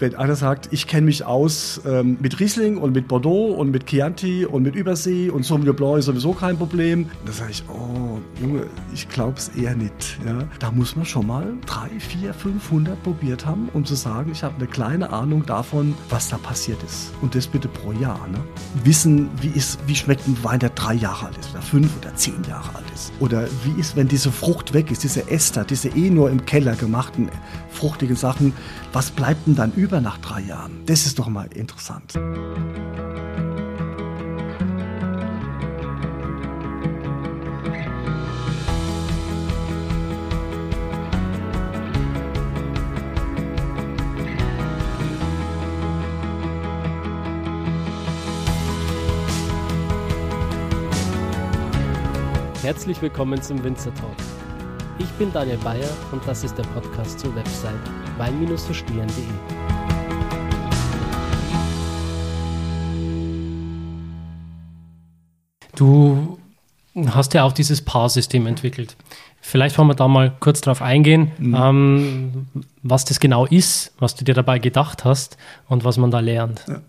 wenn einer sagt, ich kenne mich aus ähm, mit Riesling und mit Bordeaux und mit Chianti und mit Übersee und Sauvignon Blanc ist sowieso kein Problem. Da sage ich, oh Junge, ich glaube es eher nicht. Ja? Da muss man schon mal drei, vier, 500 probiert haben, um zu sagen, ich habe eine kleine Ahnung davon, was da passiert ist. Und das bitte pro Jahr. Ne? Wissen, wie, ist, wie schmeckt ein Wein, der drei Jahre alt ist oder fünf oder zehn Jahre alt ist. Oder wie ist, wenn diese Frucht weg ist, diese Ester, diese eh nur im Keller gemachten fruchtigen Sachen, was bleibt denn dann über nach drei Jahren? Das ist doch mal interessant. Herzlich willkommen zum Winzer Talk. Ich bin Daniel Bayer und das ist der Podcast zur Website wein-verstehen.de. Du hast ja auch dieses Paar-System entwickelt. Vielleicht wollen wir da mal kurz drauf eingehen, mhm. ähm, was das genau ist, was du dir dabei gedacht hast und was man da lernt. Ja.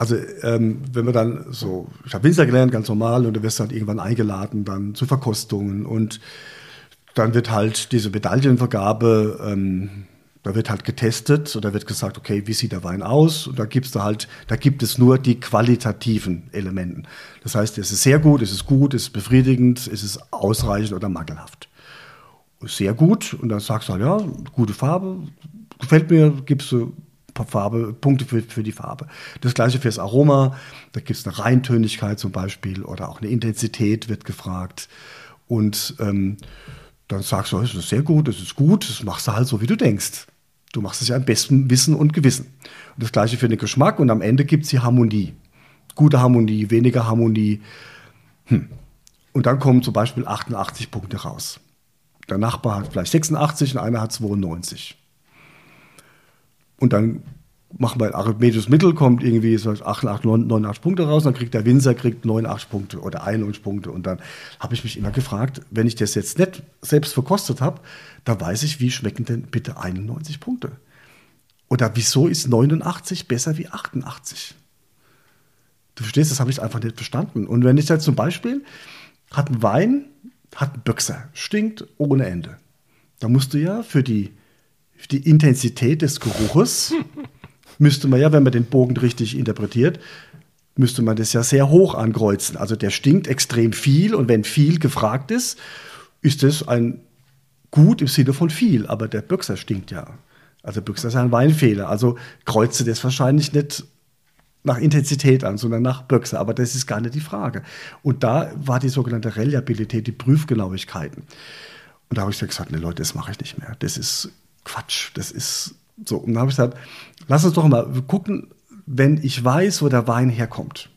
Also ähm, wenn wir dann so, ich habe Winzer gelernt, ganz normal, und du wirst dann irgendwann eingeladen dann zu Verkostungen und dann wird halt diese Medaillenvergabe, ähm, da wird halt getestet und da wird gesagt, okay, wie sieht der Wein aus? Und da gibt's da halt, da gibt es nur die qualitativen Elementen. Das heißt, es ist sehr gut, es ist gut, es ist befriedigend, es ist ausreichend oder mangelhaft. Sehr gut. Und dann sagst du halt, ja, gute Farbe, gefällt mir, gibst du Farbe, Punkte für, für die Farbe. Das gleiche fürs Aroma, da gibt es eine Reintönigkeit zum Beispiel oder auch eine Intensität wird gefragt. Und ähm, dann sagst du, es ist sehr gut, es ist gut, das machst du halt so, wie du denkst. Du machst es ja am besten Wissen und Gewissen. Und das gleiche für den Geschmack und am Ende gibt es die Harmonie. Gute Harmonie, weniger Harmonie. Hm. Und dann kommen zum Beispiel 88 Punkte raus. Der Nachbar hat vielleicht 86 und einer hat 92. Und dann machen wir arithmetisches Mittel, kommt irgendwie so 88, 89 Punkte raus, dann kriegt der Winzer kriegt 89 Punkte oder 91 Punkte. Und dann habe ich mich immer gefragt, wenn ich das jetzt nicht selbst verkostet habe, da weiß ich, wie schmecken denn bitte 91 Punkte? Oder wieso ist 89 besser wie 88? Du verstehst, das habe ich einfach nicht verstanden. Und wenn ich jetzt zum Beispiel, hat ein Wein, hat einen Böxer, stinkt ohne Ende. Da musst du ja für die, für die Intensität des Geruches müsste man ja, wenn man den Bogen richtig interpretiert, müsste man das ja sehr hoch ankreuzen. Also der stinkt extrem viel und wenn viel gefragt ist, ist das ein gut im Sinne von viel, aber der Büchser stinkt ja. Also Büchser ist ein Weinfehler. Also kreuze das wahrscheinlich nicht nach Intensität an, sondern nach Böxer. Aber das ist gar nicht die Frage. Und da war die sogenannte Reliabilität, die Prüfgenauigkeiten. Und da habe ich gesagt, nee Leute, das mache ich nicht mehr. Das ist Quatsch. Das ist so, und dann habe ich gesagt, lass uns doch mal gucken, wenn ich weiß, wo der Wein herkommt.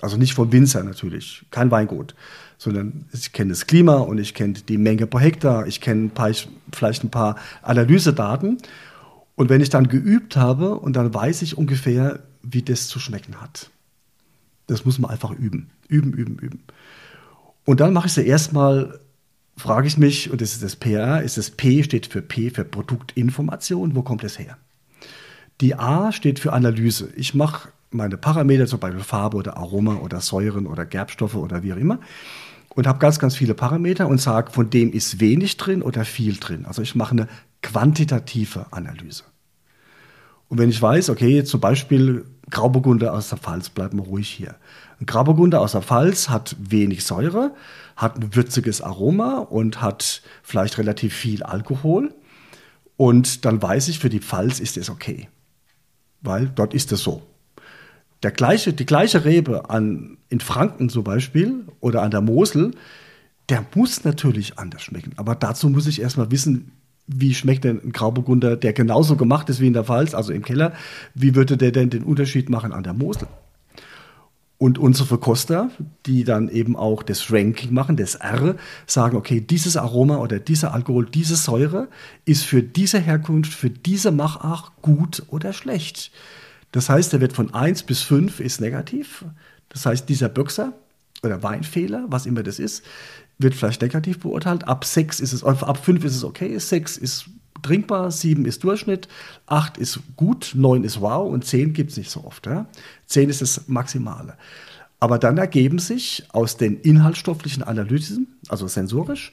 Also nicht vom Winzer natürlich, kein Weingut, sondern ich kenne das Klima und ich kenne die Menge pro Hektar, ich kenne vielleicht ein paar Analysedaten. Und wenn ich dann geübt habe und dann weiß ich ungefähr, wie das zu schmecken hat. Das muss man einfach üben. Üben, üben, üben. Und dann mache ich sie erstmal frage ich mich, und das ist das PR, ist das P steht für P für Produktinformation, wo kommt das her? Die A steht für Analyse. Ich mache meine Parameter, zum Beispiel Farbe oder Aroma oder Säuren oder Gerbstoffe oder wie auch immer und habe ganz, ganz viele Parameter und sage, von dem ist wenig drin oder viel drin. Also ich mache eine quantitative Analyse. Und wenn ich weiß, okay, zum Beispiel Grauburgunder aus der Pfalz, bleiben wir ruhig hier. Ein Grauburgunder aus der Pfalz hat wenig Säure, hat ein würziges Aroma und hat vielleicht relativ viel Alkohol. Und dann weiß ich, für die Pfalz ist es okay. Weil dort ist es so. Der gleiche, die gleiche Rebe an, in Franken zum Beispiel oder an der Mosel, der muss natürlich anders schmecken. Aber dazu muss ich erstmal wissen, wie schmeckt denn ein Grauburgunder, der genauso gemacht ist wie in der Pfalz, also im Keller, wie würde der denn den Unterschied machen an der Mosel? Und unsere Verkoster, die dann eben auch das Ranking machen, das R, sagen, okay, dieses Aroma oder dieser Alkohol, diese Säure ist für diese Herkunft, für diese Machart gut oder schlecht. Das heißt, der wird von 1 bis 5 ist negativ. Das heißt, dieser Böxer oder Weinfehler, was immer das ist, wird vielleicht negativ beurteilt. Ab 6 ist es, ab 5 ist es okay, 6 ist trinkbar, 7 ist Durchschnitt, 8 ist gut, 9 ist wow und 10 gibt es nicht so oft. Ja? 10 ist das Maximale. Aber dann ergeben sich aus den inhaltsstofflichen Analysen, also sensorisch,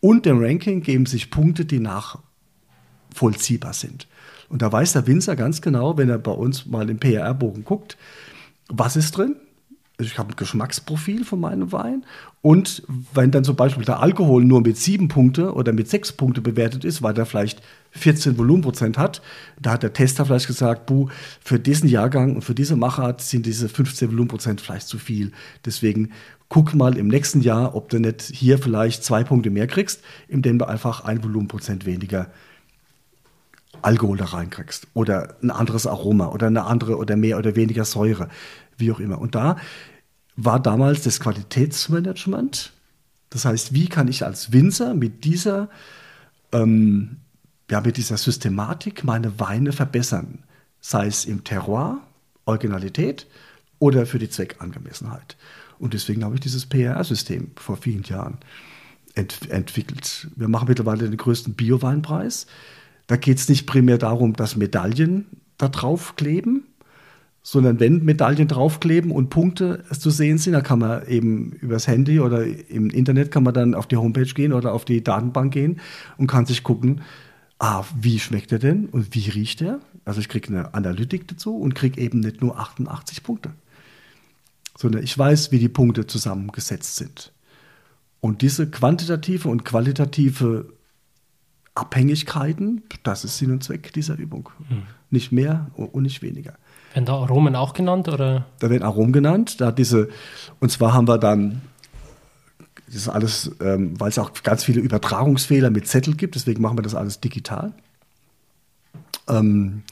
und dem Ranking geben sich Punkte, die nachvollziehbar sind. Und da weiß der Winzer ganz genau, wenn er bei uns mal im PRR-Bogen guckt, was ist drin, ich habe ein Geschmacksprofil von meinem Wein. Und wenn dann zum Beispiel der Alkohol nur mit sieben Punkte oder mit sechs Punkte bewertet ist, weil der vielleicht 14 Volumenprozent hat, da hat der Tester vielleicht gesagt, buh, für diesen Jahrgang und für diese Machart sind diese 15 Volumenprozent vielleicht zu viel. Deswegen guck mal im nächsten Jahr, ob du nicht hier vielleicht zwei Punkte mehr kriegst, indem du einfach ein Volumenprozent weniger Alkohol da reinkriegst oder ein anderes Aroma oder eine andere oder mehr oder weniger Säure wie auch immer. Und da war damals das Qualitätsmanagement. Das heißt, wie kann ich als Winzer mit dieser, ähm, ja, mit dieser Systematik meine Weine verbessern? Sei es im Terroir, Originalität oder für die Zweckangemessenheit. Und deswegen habe ich dieses PRR-System vor vielen Jahren ent entwickelt. Wir machen mittlerweile den größten Bio-Weinpreis. Da geht es nicht primär darum, dass Medaillen da drauf kleben, sondern wenn Medaillen draufkleben und Punkte zu sehen sind, dann kann man eben übers Handy oder im Internet kann man dann auf die Homepage gehen oder auf die Datenbank gehen und kann sich gucken, ah, wie schmeckt er denn und wie riecht er? Also ich kriege eine Analytik dazu und kriege eben nicht nur 88 Punkte, sondern ich weiß, wie die Punkte zusammengesetzt sind. Und diese quantitative und qualitative Abhängigkeiten, das ist Sinn und Zweck dieser Übung. Hm. Nicht mehr und nicht weniger. Werden da Aromen auch genannt? Oder? Da werden Aromen genannt. Da diese, und zwar haben wir dann, das ist alles, ähm, weil es auch ganz viele Übertragungsfehler mit Zettel gibt, deswegen machen wir das alles digital. Ähm,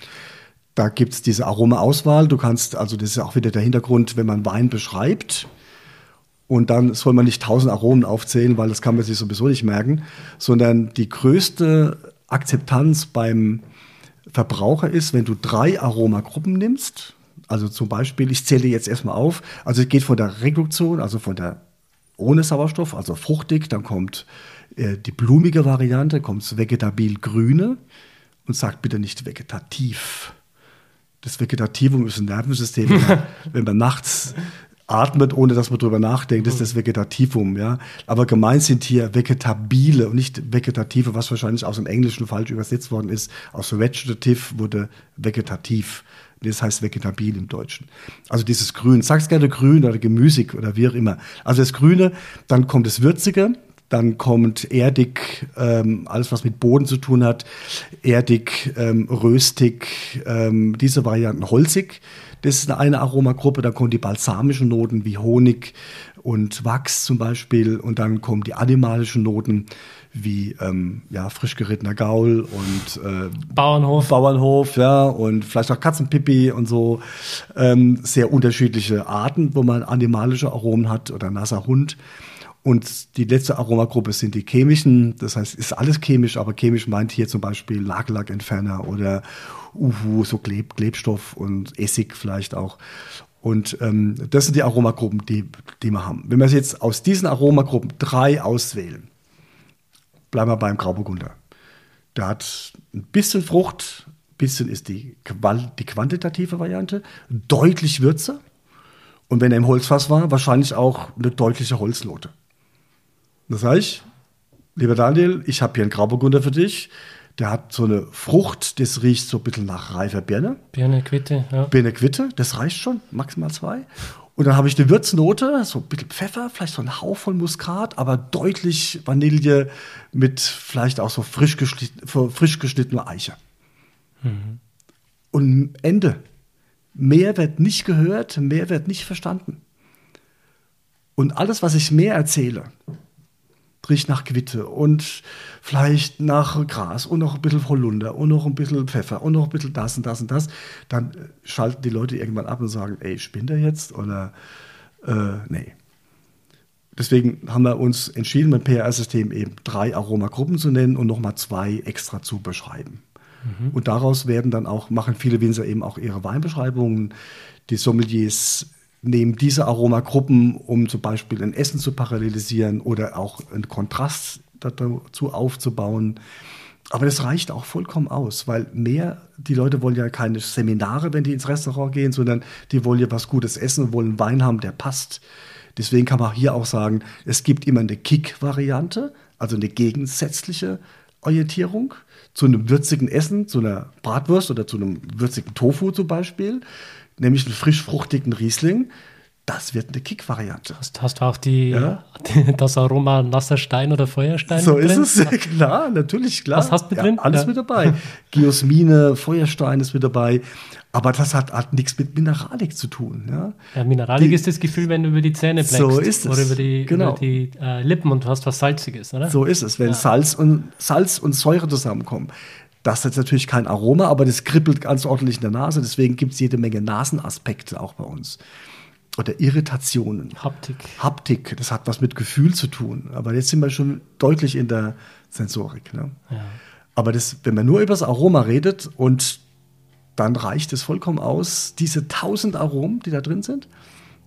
da gibt es diese Aromauswahl. Du kannst, also das ist auch wieder der Hintergrund, wenn man Wein beschreibt. Und dann soll man nicht tausend Aromen aufzählen, weil das kann man sich sowieso nicht merken, sondern die größte Akzeptanz beim Verbraucher ist, wenn du drei Aromagruppen nimmst, also zum Beispiel, ich zähle jetzt erstmal auf, also es geht von der Reduktion, also von der ohne Sauerstoff, also fruchtig, dann kommt äh, die blumige Variante, kommt das vegetabil grüne und sagt bitte nicht vegetativ. Das Vegetativum ist ein Nervensystem, wenn man, wenn man nachts atmet, ohne dass man drüber nachdenkt, ist das Vegetativum, ja. Aber gemeint sind hier Vegetabile und nicht Vegetative, was wahrscheinlich aus dem Englischen falsch übersetzt worden ist. Aus Vegetative wurde Vegetativ. Das heißt Vegetabil im Deutschen. Also dieses Grün. Sag's gerne grün oder gemüsig oder wie auch immer. Also das Grüne, dann kommt das Würzige, dann kommt erdig, ähm, alles was mit Boden zu tun hat, erdig, ähm, röstig, ähm, diese Varianten holzig. Das ist eine Aromagruppe, da kommen die balsamischen Noten wie Honig und Wachs zum Beispiel und dann kommen die animalischen Noten wie ähm, ja, frisch gerittener Gaul und äh, Bauernhof. Bauernhof, ja, und vielleicht auch Katzenpipi und so. Ähm, sehr unterschiedliche Arten, wo man animalische Aromen hat oder nasser Hund. Und die letzte Aromagruppe sind die chemischen, das heißt, ist alles chemisch, aber chemisch meint hier zum Beispiel Nagellackentferner oder Uhu, so Kleb, Klebstoff und Essig vielleicht auch. Und ähm, das sind die Aromagruppen, die, die wir haben. Wenn wir jetzt aus diesen Aromagruppen drei auswählen, bleiben wir beim Grauburgunder. Der hat ein bisschen Frucht, ein bisschen ist die, die quantitative Variante, deutlich Würze. Und wenn er im Holzfass war, wahrscheinlich auch eine deutliche Holznote. Das heißt, lieber Daniel, ich habe hier einen Grauburgunder für dich. Der hat so eine Frucht, das riecht so ein bisschen nach reifer Birne. Birne Quitte, ja. Birne Quitte, das reicht schon, maximal zwei. Und dann habe ich eine Würznote, so ein bisschen Pfeffer, vielleicht so ein Hauch von Muskat, aber deutlich Vanille mit vielleicht auch so frisch, geschnitten, frisch geschnittener Eiche. Mhm. Und Ende. Mehr wird nicht gehört, mehr wird nicht verstanden. Und alles, was ich mehr erzähle, riecht nach Quitte und vielleicht nach Gras und noch ein bisschen Holunder und noch ein bisschen Pfeffer und noch ein bisschen das und das und das, dann schalten die Leute irgendwann ab und sagen, ey, spinnt er jetzt oder äh, nee. Deswegen haben wir uns entschieden, mit PR-System eben drei Aromagruppen zu nennen und nochmal zwei extra zu beschreiben. Mhm. Und daraus werden dann auch, machen viele Winzer eben auch ihre Weinbeschreibungen. Die Sommeliers nehmen diese Aromagruppen, um zum Beispiel ein Essen zu parallelisieren oder auch einen Kontrast dazu aufzubauen. Aber das reicht auch vollkommen aus, weil mehr, die Leute wollen ja keine Seminare, wenn die ins Restaurant gehen, sondern die wollen ja was Gutes essen und wollen Wein haben, der passt. Deswegen kann man hier auch sagen, es gibt immer eine Kick-Variante, also eine gegensätzliche Orientierung zu einem würzigen Essen, zu einer Bratwurst oder zu einem würzigen Tofu zum Beispiel, nämlich einen frischfruchtigen Riesling das wird eine Kick-Variante. Hast, hast, du auch die, ja? das Aroma nasser Stein oder Feuerstein so drin? Ist es, klar, natürlich, klar. Was hast du mit drin? Ja, alles ja. mit dabei. Geosmine, Feuerstein ist mit dabei. Aber das hat, hat nichts mit Mineralik zu tun. Ja, ja Mineralik die, ist das Gefühl, wenn du über die Zähne bleibst. So ist es. Oder über die, genau. über die äh, Lippen und du hast was Salziges, oder? So ist es, wenn Salz, und, Salz und Säure zusammenkommen. Das hat natürlich kein Aroma, aber das kribbelt ganz ordentlich in der Nase. Deswegen gibt es jede Menge Nasenaspekte auch bei uns oder Irritationen. Haptik. Haptik, das hat was mit Gefühl zu tun. Aber jetzt sind wir schon deutlich in der Sensorik. Ne? Ja. Aber das, wenn man nur über das Aroma redet und dann reicht es vollkommen aus, diese tausend Aromen, die da drin sind,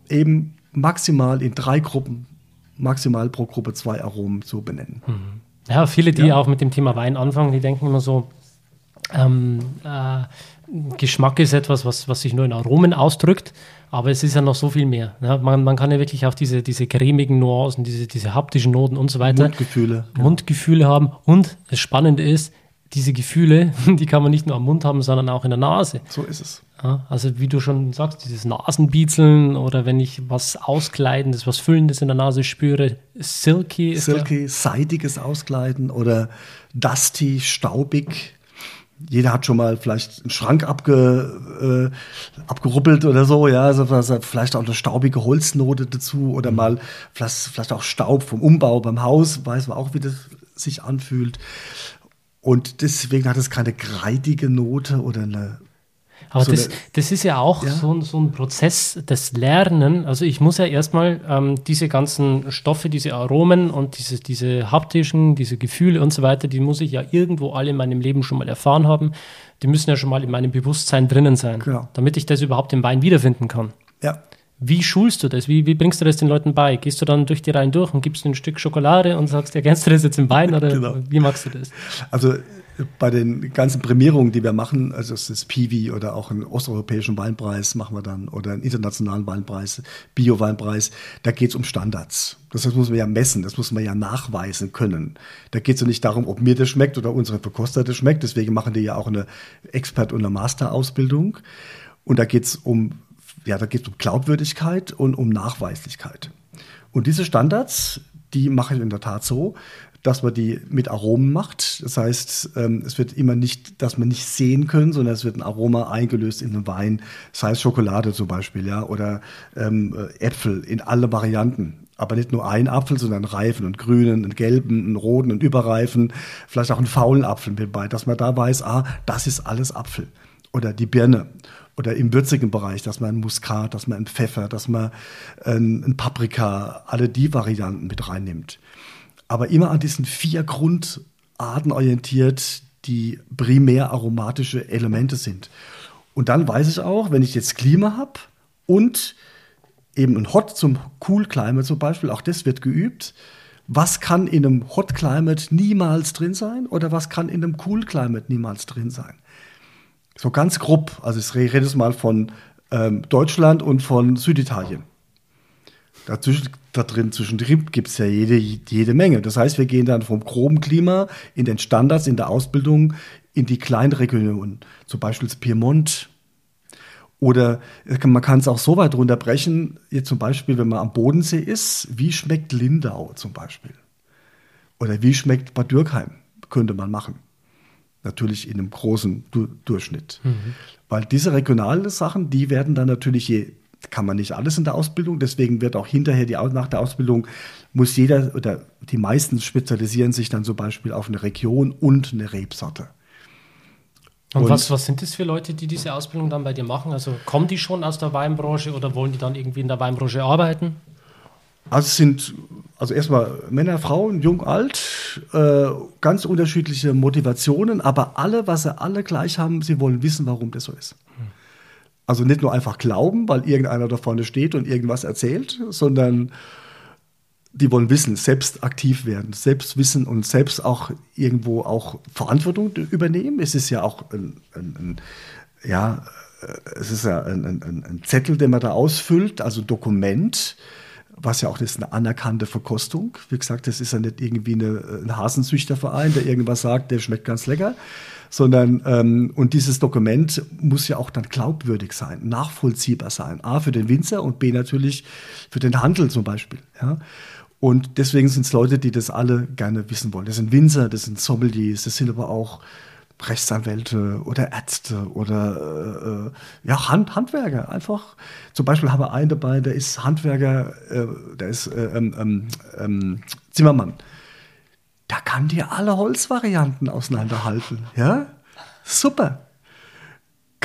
eben maximal in drei Gruppen, maximal pro Gruppe zwei Aromen zu benennen. Mhm. Ja, viele, die ja. auch mit dem Thema Wein anfangen, die denken immer so, ähm, äh, Geschmack ist etwas, was, was sich nur in Aromen ausdrückt. Aber es ist ja noch so viel mehr. Ne? Man, man kann ja wirklich auch diese, diese cremigen Nuancen, diese, diese haptischen Noten und so weiter. Mundgefühle. Mundgefühle ja. haben. Und das Spannende ist, diese Gefühle, die kann man nicht nur am Mund haben, sondern auch in der Nase. So ist es. Ja, also wie du schon sagst, dieses Nasenbiezeln oder wenn ich was Auskleidendes, was Füllendes in der Nase spüre, silky ist Silky, seidiges Auskleiden oder dusty, staubig jeder hat schon mal vielleicht einen Schrank abge, äh, abgeruppelt oder so, ja, also vielleicht auch eine staubige Holznote dazu oder mal vielleicht, vielleicht auch Staub vom Umbau beim Haus, weiß man auch, wie das sich anfühlt. Und deswegen hat es keine kreidige Note oder eine aber so das, das ist ja auch ja. So, so ein Prozess des Lernen. Also ich muss ja erstmal ähm, diese ganzen Stoffe, diese Aromen und diese, diese haptischen, diese Gefühle und so weiter, die muss ich ja irgendwo alle in meinem Leben schon mal erfahren haben. Die müssen ja schon mal in meinem Bewusstsein drinnen sein, genau. damit ich das überhaupt im Wein wiederfinden kann. Ja. Wie schulst du das? Wie, wie, bringst du das den Leuten bei? Gehst du dann durch die Reihen durch und gibst ein Stück Schokolade und sagst, ergänzt du das jetzt im Wein oder genau. wie machst du das? Also bei den ganzen Prämierungen, die wir machen, also es ist Piwi oder auch einen osteuropäischen Weinpreis machen wir dann oder einen internationalen Weinpreis, Bio-Weinpreis, da geht es um Standards. Das muss man ja messen, das muss man ja nachweisen können. Da geht es ja nicht darum, ob mir das schmeckt oder unsere Verkoster das schmeckt. Deswegen machen die ja auch eine Expert- und eine Master-Ausbildung. Und da geht es um, ja, da geht um Glaubwürdigkeit und um Nachweislichkeit. Und diese Standards, die mache ich in der Tat so, dass man die mit Aromen macht. Das heißt, ähm, es wird immer nicht, dass man nicht sehen können, sondern es wird ein Aroma eingelöst in den Wein, sei es Schokolade zum Beispiel, ja, oder ähm, äh, Äpfel in alle Varianten. Aber nicht nur ein Apfel, sondern einen reifen und grünen, einen gelben, einen roten, einen überreifen, vielleicht auch einen faulen Apfel mit bei, dass man da weiß, ah, das ist alles Apfel. Oder die Birne oder im würzigen Bereich, dass man Muskat, dass man Pfeffer, dass man ein Paprika, alle die Varianten mit reinnimmt aber immer an diesen vier Grundarten orientiert, die primär aromatische Elemente sind. Und dann weiß ich auch, wenn ich jetzt Klima habe und eben ein Hot zum Cool Climate zum Beispiel, auch das wird geübt, was kann in einem Hot Climate niemals drin sein oder was kann in einem Cool Climate niemals drin sein. So ganz grob, also ich rede jetzt mal von ähm, Deutschland und von Süditalien. Dazwischen, da drin zwischendrin gibt es ja jede, jede Menge. Das heißt, wir gehen dann vom groben Klima in den Standards, in der Ausbildung, in die kleinen Regionen, zum Beispiel das Piemont. Oder man kann es auch so weit runterbrechen, jetzt zum Beispiel, wenn man am Bodensee ist, wie schmeckt Lindau zum Beispiel? Oder wie schmeckt Bad Dürkheim? Könnte man machen. Natürlich in einem großen du Durchschnitt. Mhm. Weil diese regionalen Sachen, die werden dann natürlich je kann man nicht alles in der Ausbildung. Deswegen wird auch hinterher die, nach der Ausbildung muss jeder oder die meisten spezialisieren sich dann zum Beispiel auf eine Region und eine Rebsorte. Und, und was, was sind das für Leute, die diese Ausbildung dann bei dir machen? Also kommen die schon aus der Weinbranche oder wollen die dann irgendwie in der Weinbranche arbeiten? Also es sind also erstmal Männer, Frauen, jung, alt, äh, ganz unterschiedliche Motivationen, aber alle, was sie alle gleich haben, sie wollen wissen, warum das so ist. Hm. Also nicht nur einfach glauben, weil irgendeiner da vorne steht und irgendwas erzählt, sondern die wollen wissen, selbst aktiv werden, selbst wissen und selbst auch irgendwo auch Verantwortung übernehmen. Es ist ja auch ein, ein, ein ja, es ist ja ein, ein, Zettel, den man da ausfüllt, also Dokument, was ja auch ist eine anerkannte Verkostung. Wie gesagt, das ist ja nicht irgendwie eine, ein Hasenzüchterverein, der irgendwas sagt, der schmeckt ganz lecker, sondern ähm, und dieses Dokument muss ja auch dann glaubwürdig sein, nachvollziehbar sein. A für den Winzer und B natürlich für den Handel zum Beispiel. Ja. Und deswegen sind es Leute, die das alle gerne wissen wollen. Das sind Winzer, das sind Sommeliers, das sind aber auch Rechtsanwälte oder Ärzte oder äh, ja, Hand, Handwerker. Einfach. Zum Beispiel habe ich einen dabei, der ist Handwerker, äh, der ist äh, ähm, ähm, ähm, Zimmermann. Da kann dir alle Holzvarianten auseinanderhalten. Ja? Super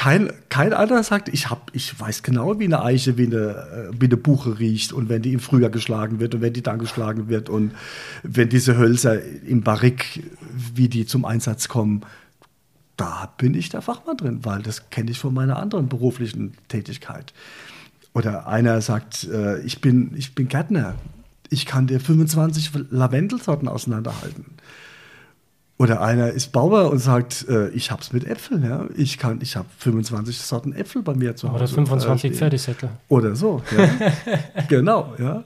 kein, kein anderer sagt, ich, hab, ich weiß genau, wie eine Eiche, wie eine, äh, wie eine Buche riecht und wenn die im Frühjahr geschlagen wird und wenn die dann geschlagen wird und wenn diese Hölzer im Barrik, wie die zum Einsatz kommen, da bin ich der Fachmann drin, weil das kenne ich von meiner anderen beruflichen Tätigkeit. Oder einer sagt, äh, ich, bin, ich bin Gärtner, ich kann dir 25 Lavendelsorten auseinanderhalten. Oder einer ist Bauer und sagt, äh, ich habe es mit Äpfeln. Ja? Ich, ich habe 25 Sorten Äpfel bei mir zu Hause. Oder 25 äh, Pferdesättel. Oder so. Ja. genau. Ja.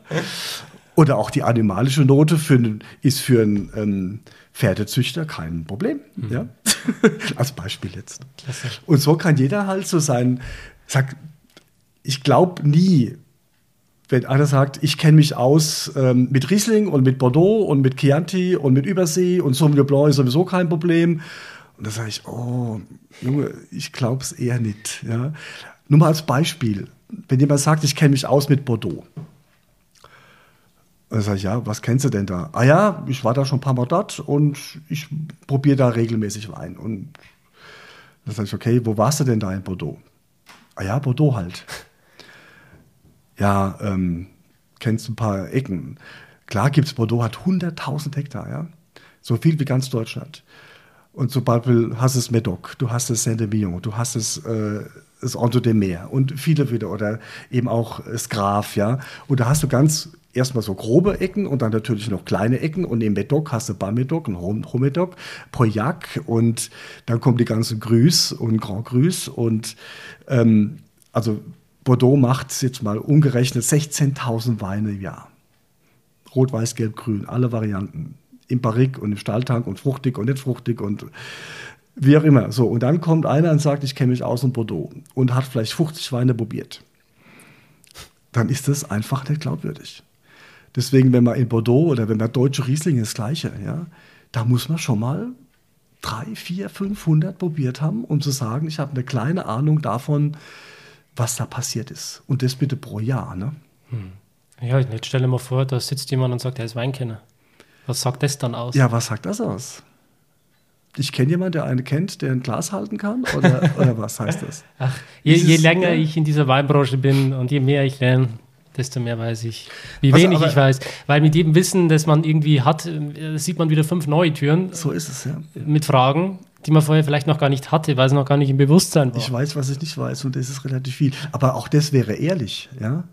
Oder auch die animalische Note für, ist für einen ähm, Pferdezüchter kein Problem. Mhm. Ja? Als Beispiel jetzt. Klasse. Und so kann jeder halt so sein, sagt, ich glaube nie, wenn einer sagt, ich kenne mich aus ähm, mit Riesling und mit Bordeaux und mit Chianti und mit Übersee und Sauvignon Blanc ist sowieso kein Problem. Und da sage ich, oh, Junge, ich glaube es eher nicht. Ja? Nur mal als Beispiel, wenn jemand sagt, ich kenne mich aus mit Bordeaux. Dann sage ich, ja, was kennst du denn da? Ah ja, ich war da schon ein paar Mal dort und ich probiere da regelmäßig Wein. Und dann sage ich, okay, wo warst du denn da in Bordeaux? Ah ja, Bordeaux halt ja, ähm, kennst ein paar Ecken. Klar gibt es, Bordeaux hat 100.000 Hektar, ja. So viel wie ganz Deutschland. Und zum Beispiel hast du es Medoc, du hast es Saint-Emilion, du hast es äh, das Anto de Mer und viele wieder oder eben auch das Graf, ja. Und da hast du ganz erstmal so grobe Ecken und dann natürlich noch kleine Ecken und im Medoc hast du Bas-Medoc und Haut-Medoc, Pauillac und dann kommen die ganzen Grüß und Grand Grüß und ähm, also Bordeaux macht jetzt mal umgerechnet 16.000 Weine im Jahr. Rot, Weiß, Gelb, Grün, alle Varianten. Im Barrik und im Stahltank und fruchtig und nicht fruchtig und wie auch immer. So, und dann kommt einer und sagt, ich kenne mich aus in Bordeaux und hat vielleicht 50 Weine probiert. Dann ist das einfach nicht glaubwürdig. Deswegen, wenn man in Bordeaux oder wenn man deutsche Riesling das Gleiche, ja, da muss man schon mal drei, vier, 500 probiert haben, um zu sagen, ich habe eine kleine Ahnung davon, was da passiert ist. Und das bitte pro Jahr. Ne? Hm. Ja, jetzt stelle mir vor, da sitzt jemand und sagt, er ist Weinkenner. Was sagt das dann aus? Ja, was sagt das aus? Ich kenne jemanden, der einen kennt, der ein Glas halten kann? Oder, oder was heißt das? Ach, je, je länger ich in dieser Weinbranche bin und je mehr ich lerne, desto mehr weiß ich, wie also, wenig ich weiß. Weil mit jedem Wissen, das man irgendwie hat, äh, sieht man wieder fünf neue Türen. So ist es, ja. Mit Fragen die man vorher vielleicht noch gar nicht hatte, weil es noch gar nicht im Bewusstsein war. Ich weiß, was ich nicht weiß und das ist relativ viel. Aber auch das wäre ehrlich, ja.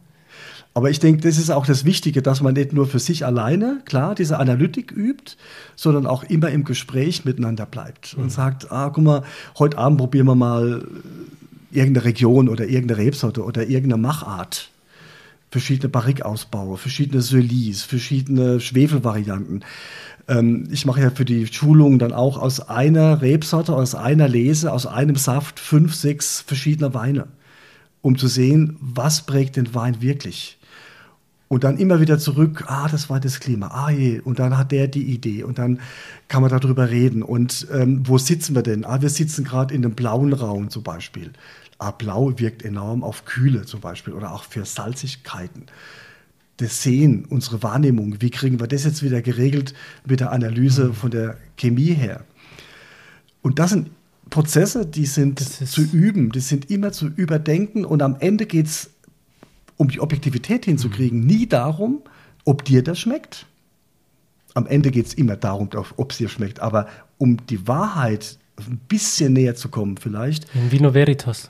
Aber ich denke, das ist auch das Wichtige, dass man nicht nur für sich alleine, klar, diese Analytik übt, sondern auch immer im Gespräch miteinander bleibt mhm. und sagt, ah, guck mal, heute Abend probieren wir mal irgendeine Region oder irgendeine Rebsorte oder irgendeine Machart. Verschiedene Barrikausbaue, verschiedene Solis, verschiedene Schwefelvarianten. Ähm, ich mache ja für die Schulungen dann auch aus einer Rebsorte, aus einer Lese, aus einem Saft fünf, sechs verschiedene Weine, um zu sehen, was prägt den Wein wirklich. Und dann immer wieder zurück, ah, das war das Klima, ah je, und dann hat der die Idee und dann kann man darüber reden. Und ähm, wo sitzen wir denn? Ah, wir sitzen gerade in einem blauen Raum zum Beispiel. Ah, blau wirkt enorm auf Kühle zum Beispiel oder auch für Salzigkeiten das Sehen, unsere Wahrnehmung, wie kriegen wir das jetzt wieder geregelt mit der Analyse mhm. von der Chemie her? Und das sind Prozesse, die sind zu üben, die sind immer zu überdenken und am Ende geht es, um die Objektivität hinzukriegen, mhm. nie darum, ob dir das schmeckt. Am Ende geht es immer darum, ob es dir schmeckt, aber um die Wahrheit ein bisschen näher zu kommen vielleicht. In Vino Veritas.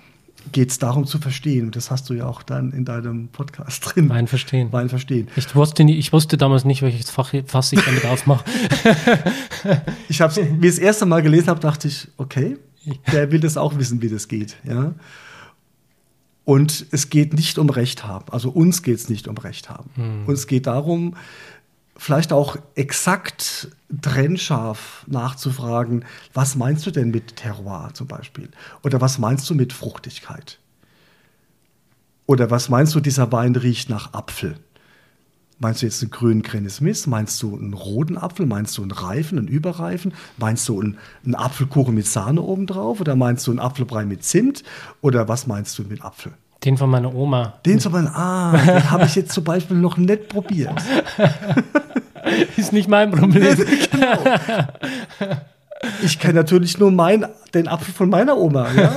Geht es darum zu verstehen. Und das hast du ja auch dann in deinem Podcast drin. Wein verstehen. Wein verstehen. Ich wusste, nie, ich wusste damals nicht, welches Fach, Fass ich damit aufmache. ich habe wie ich das erste Mal gelesen habe, dachte ich, okay, der will das auch wissen, wie das geht. Ja. Und es geht nicht um Recht haben. Also uns geht es nicht um Recht haben. Hm. Uns geht darum, vielleicht auch exakt trennscharf nachzufragen, was meinst du denn mit Terroir zum Beispiel? Oder was meinst du mit Fruchtigkeit? Oder was meinst du, dieser Wein riecht nach Apfel? Meinst du jetzt einen grünen Granny Smith? Meinst du einen roten Apfel? Meinst du einen reifen, einen überreifen? Meinst du einen, einen Apfelkuchen mit Sahne obendrauf? Oder meinst du einen Apfelbrei mit Zimt? Oder was meinst du mit Apfel? Den von meiner Oma. Den von meiner, ah, den habe ich jetzt zum Beispiel noch nicht probiert. Ist nicht mein Problem. genau. Ich kenne natürlich nur mein, den Apfel von meiner Oma. Ja?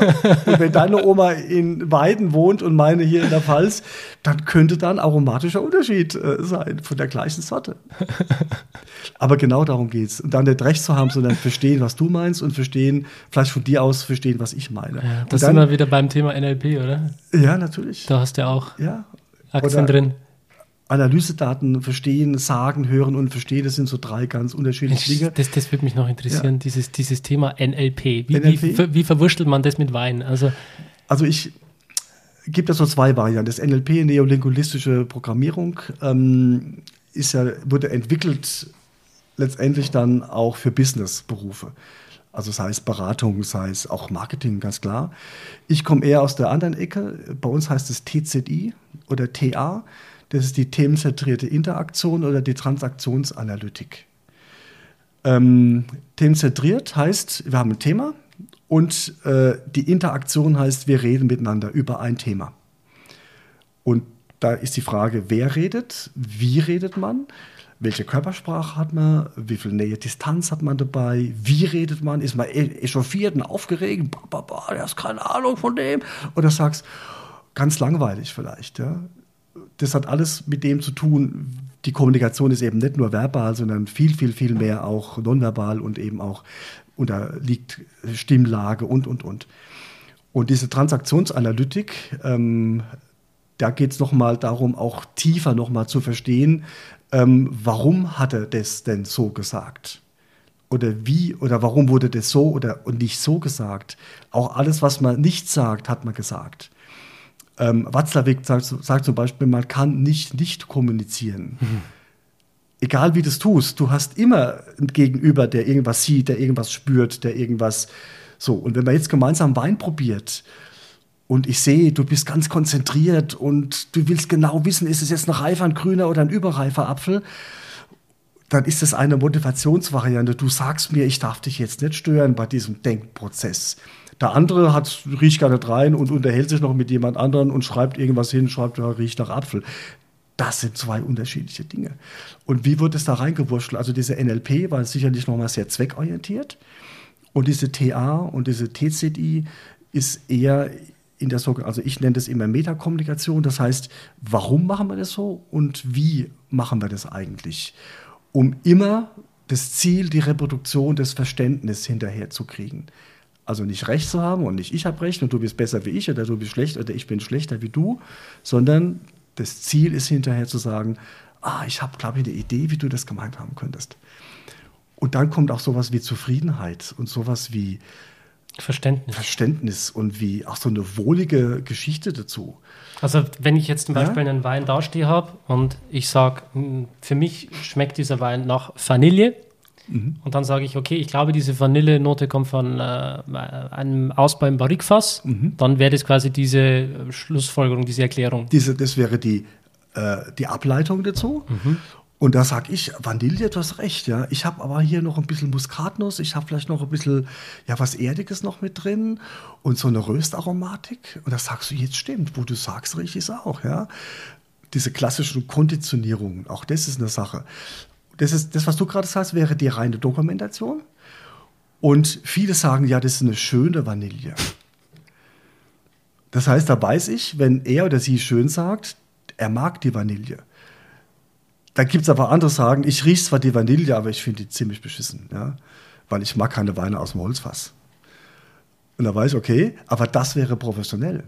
Und wenn deine Oma in Weiden wohnt und meine hier in der Pfalz, dann könnte da ein aromatischer Unterschied äh, sein von der gleichen Sorte. Aber genau darum geht es. Und dann nicht recht zu haben, sondern verstehen, was du meinst und verstehen, vielleicht von dir aus verstehen, was ich meine. Ja, das dann, sind wir wieder beim Thema NLP, oder? Ja, natürlich. Da hast du ja auch ja. Aktien Oder drin. Analysedaten verstehen, sagen, hören und verstehen, das sind so drei ganz unterschiedliche Dinge. Das, das würde mich noch interessieren, Ja. dieses, dieses Thema NLP. Wie, NLP? Wie, wie verwurschtelt man das mit Wein? Also, Also ich gibt da so zwei Varianten. Das NLP, neolinguistische Programmierung, ähm, ist ja, wurde entwickelt letztendlich dann auch für Business-Berufe. Also sei es Beratung, sei es auch Marketing, ganz klar. Ich komme eher aus der anderen Ecke. Bei uns heißt es TZI oder TA. Das ist die themenzentrierte Interaktion oder die Transaktionsanalytik. Ähm, themenzentriert heißt, wir haben ein Thema und äh, die Interaktion heißt, wir reden miteinander über ein Thema. Und da ist die Frage, wer redet, wie redet man, welche Körpersprache hat man, wie viel Nähe, Distanz hat man dabei, wie redet man, ist man e- echauffiert und aufgeregt, bah, bah, bah, der hast keine Ahnung von dem. Oder sagst, ganz langweilig vielleicht. Ja? Das hat alles mit dem zu tun, die Kommunikation ist eben nicht nur verbal, sondern viel, viel, viel mehr auch nonverbal und eben auch unterliegt Stimmlage und, und, und. Und diese Transaktionsanalytik, ähm, da geht es nochmal darum, auch tiefer nochmal zu verstehen, ähm, warum hat er das denn so gesagt? Oder wie oder warum wurde das so oder und nicht so gesagt? Auch alles, was man nicht sagt, hat man gesagt. Ähm, Watzlawick sagt, sagt zum Beispiel, man kann nicht nicht kommunizieren. Egal wie du es tust, du hast immer einen Gegenüber, der irgendwas sieht, der irgendwas spürt, der irgendwas so. Und wenn man jetzt gemeinsam Wein probiert und ich sehe, du bist ganz konzentriert und du willst genau wissen, ist es jetzt ein reifer, ein grüner oder ein überreifer Apfel, dann ist das eine Motivationsvariante. Du sagst mir, ich darf dich jetzt nicht stören bei diesem Denkprozess. Der andere hat, riecht gar nicht rein und unterhält sich noch mit jemand anderen und schreibt irgendwas hin, schreibt, ja, riecht nach Apfel. Das sind zwei unterschiedliche Dinge. Und wie wird es da reingewurschtelt? Also diese NLP war sicherlich nochmal sehr zweckorientiert. Und diese TA und diese TZI ist eher in der sogenannten, also ich nenne das immer Metakommunikation. Das heißt, warum machen wir das so und wie machen wir das eigentlich? Um immer das Ziel, die Reproduktion des Verständnisses hinterherzukriegen. Also nicht recht zu haben und nicht ich habe recht und du bist besser wie ich oder du bist schlecht oder ich bin schlechter wie du, sondern das Ziel ist hinterher zu sagen, ah, ich habe, glaube ich, eine Idee, wie du das gemeint haben könntest. Und dann kommt auch sowas wie Zufriedenheit und sowas wie Verständnis. Verständnis und wie auch so eine wohlige Geschichte dazu. Also wenn ich jetzt zum Ja? Beispiel einen Wein dastehe habe und ich sage, für mich schmeckt dieser Wein nach Vanille Mhm. und dann sage ich, okay, ich glaube, diese Vanillenote kommt von äh, einem Ausbau im Barrikfass, Mhm. dann wäre das quasi diese äh, Schlussfolgerung, diese Erklärung. Diese, das wäre die, äh, die Ableitung dazu. Und da sage ich, Vanille, du hast recht, ja. Ich habe aber hier noch ein bisschen Muskatnuss, ich habe vielleicht noch ein bisschen, ja, was Erdiges noch mit drin und so eine Röstaromatik. Und da sagst du, jetzt stimmt, wo du sagst, rieche ich es auch, ja. Diese klassischen Konditionierungen, auch das ist eine Sache. Das, ist, das was du gerade sagst, wäre die reine Dokumentation. Und viele sagen, ja, das ist eine schöne Vanille. Das heißt, da weiß ich, wenn er oder sie schön sagt, er mag die Vanille. Da gibt es aber andere, sagen, ich rieche zwar die Vanille, aber ich finde die ziemlich beschissen, ja? weil ich mag keine Weine aus dem Holzfass. Und da weiß ich, okay, aber das wäre professionell.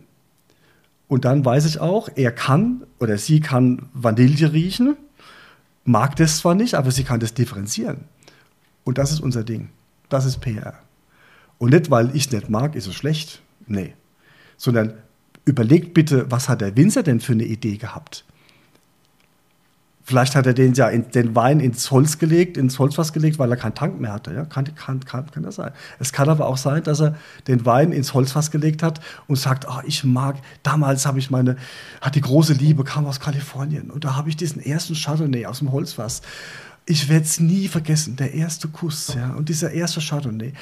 Und dann weiß ich auch, er kann oder sie kann Vanille riechen, mag das zwar nicht, aber sie kann das differenzieren. Und das ist unser Ding. Das ist PR. Und nicht, weil ich es nicht mag, ist es schlecht. Nee. Sondern überlegt bitte, was hat der Winzer denn für eine Idee gehabt? Vielleicht hat er den ja in, den Wein ins Holz gelegt, ins Holzfass gelegt, weil er keinen Tank mehr hatte. Ja? Kann, kann, kann, kann das sein. Es kann aber auch sein, dass er den Wein ins Holzfass gelegt hat und sagt, oh, ich mag, damals habe ich meine, hat die große Liebe, kam aus Kalifornien und da habe ich diesen ersten Chardonnay aus dem Holzfass ich werde es nie vergessen, der erste Kuss, ja, und dieser erste Chardonnay.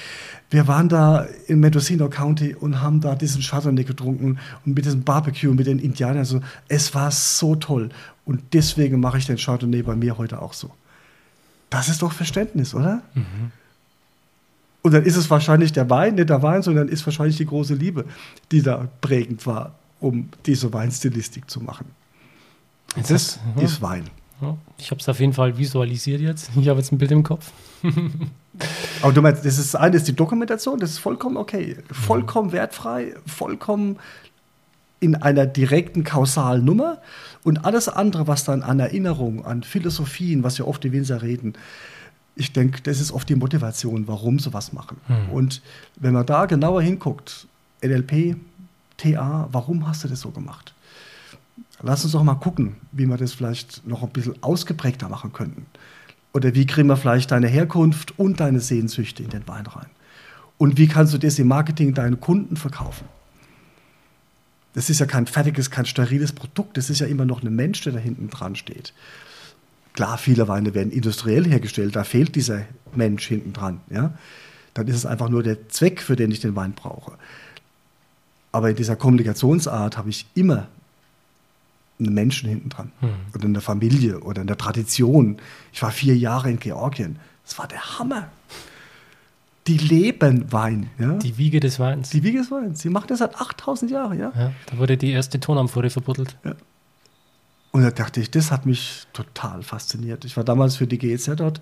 Wir waren da in Mendocino County und haben da diesen Chardonnay getrunken und mit diesem Barbecue mit den Indianern. So, es war so toll. Und deswegen mache ich den Chardonnay bei mir heute auch so. Das ist doch Verständnis, oder? Mhm. Und dann ist es wahrscheinlich der Wein, nicht der Wein, sondern ist wahrscheinlich die große Liebe, die da prägend war, um diese Weinstilistik zu machen. Das, das ist Wein. Ich habe es auf jeden Fall visualisiert jetzt. Ich habe jetzt ein Bild im Kopf. Aber du meinst, das ist eine ist die Dokumentation, das ist vollkommen okay, vollkommen wertfrei, vollkommen in einer direkten kausalen Nummer und alles andere, was dann an Erinnerung, an Philosophien, was ja oft die Winzer reden, ich denke, das ist oft die Motivation, warum sie was machen. Mhm. Und wenn man da genauer hinguckt, NLP, TA, warum hast du das so gemacht? Lass uns doch mal gucken, wie wir das vielleicht noch ein bisschen ausgeprägter machen könnten. Oder wie kriegen wir vielleicht deine Herkunft und deine Sehnsüchte in den Wein rein? Und wie kannst du das im Marketing deinen Kunden verkaufen? Das ist ja kein fertiges, kein steriles Produkt. Das ist ja immer noch ein Mensch, der da hinten dran steht. Klar, viele Weine werden industriell hergestellt. Da fehlt dieser Mensch hinten dran. Ja? Dann ist es einfach nur der Zweck, für den ich den Wein brauche. Aber in dieser Kommunikationsart habe ich immer einen Menschen hinten dran mhm. oder in der Familie oder in der Tradition. Ich war vier Jahre in Georgien. Das war der Hammer. Die leben Wein. Ja? Die Wiege des Weins. Die Wiege des Weins. Sie machen das seit 8000 Jahren. Ja? ja da wurde die erste Tonamphore verbuddelt. Ja. Und da dachte ich, das hat mich total fasziniert. Ich war damals für die GEZ dort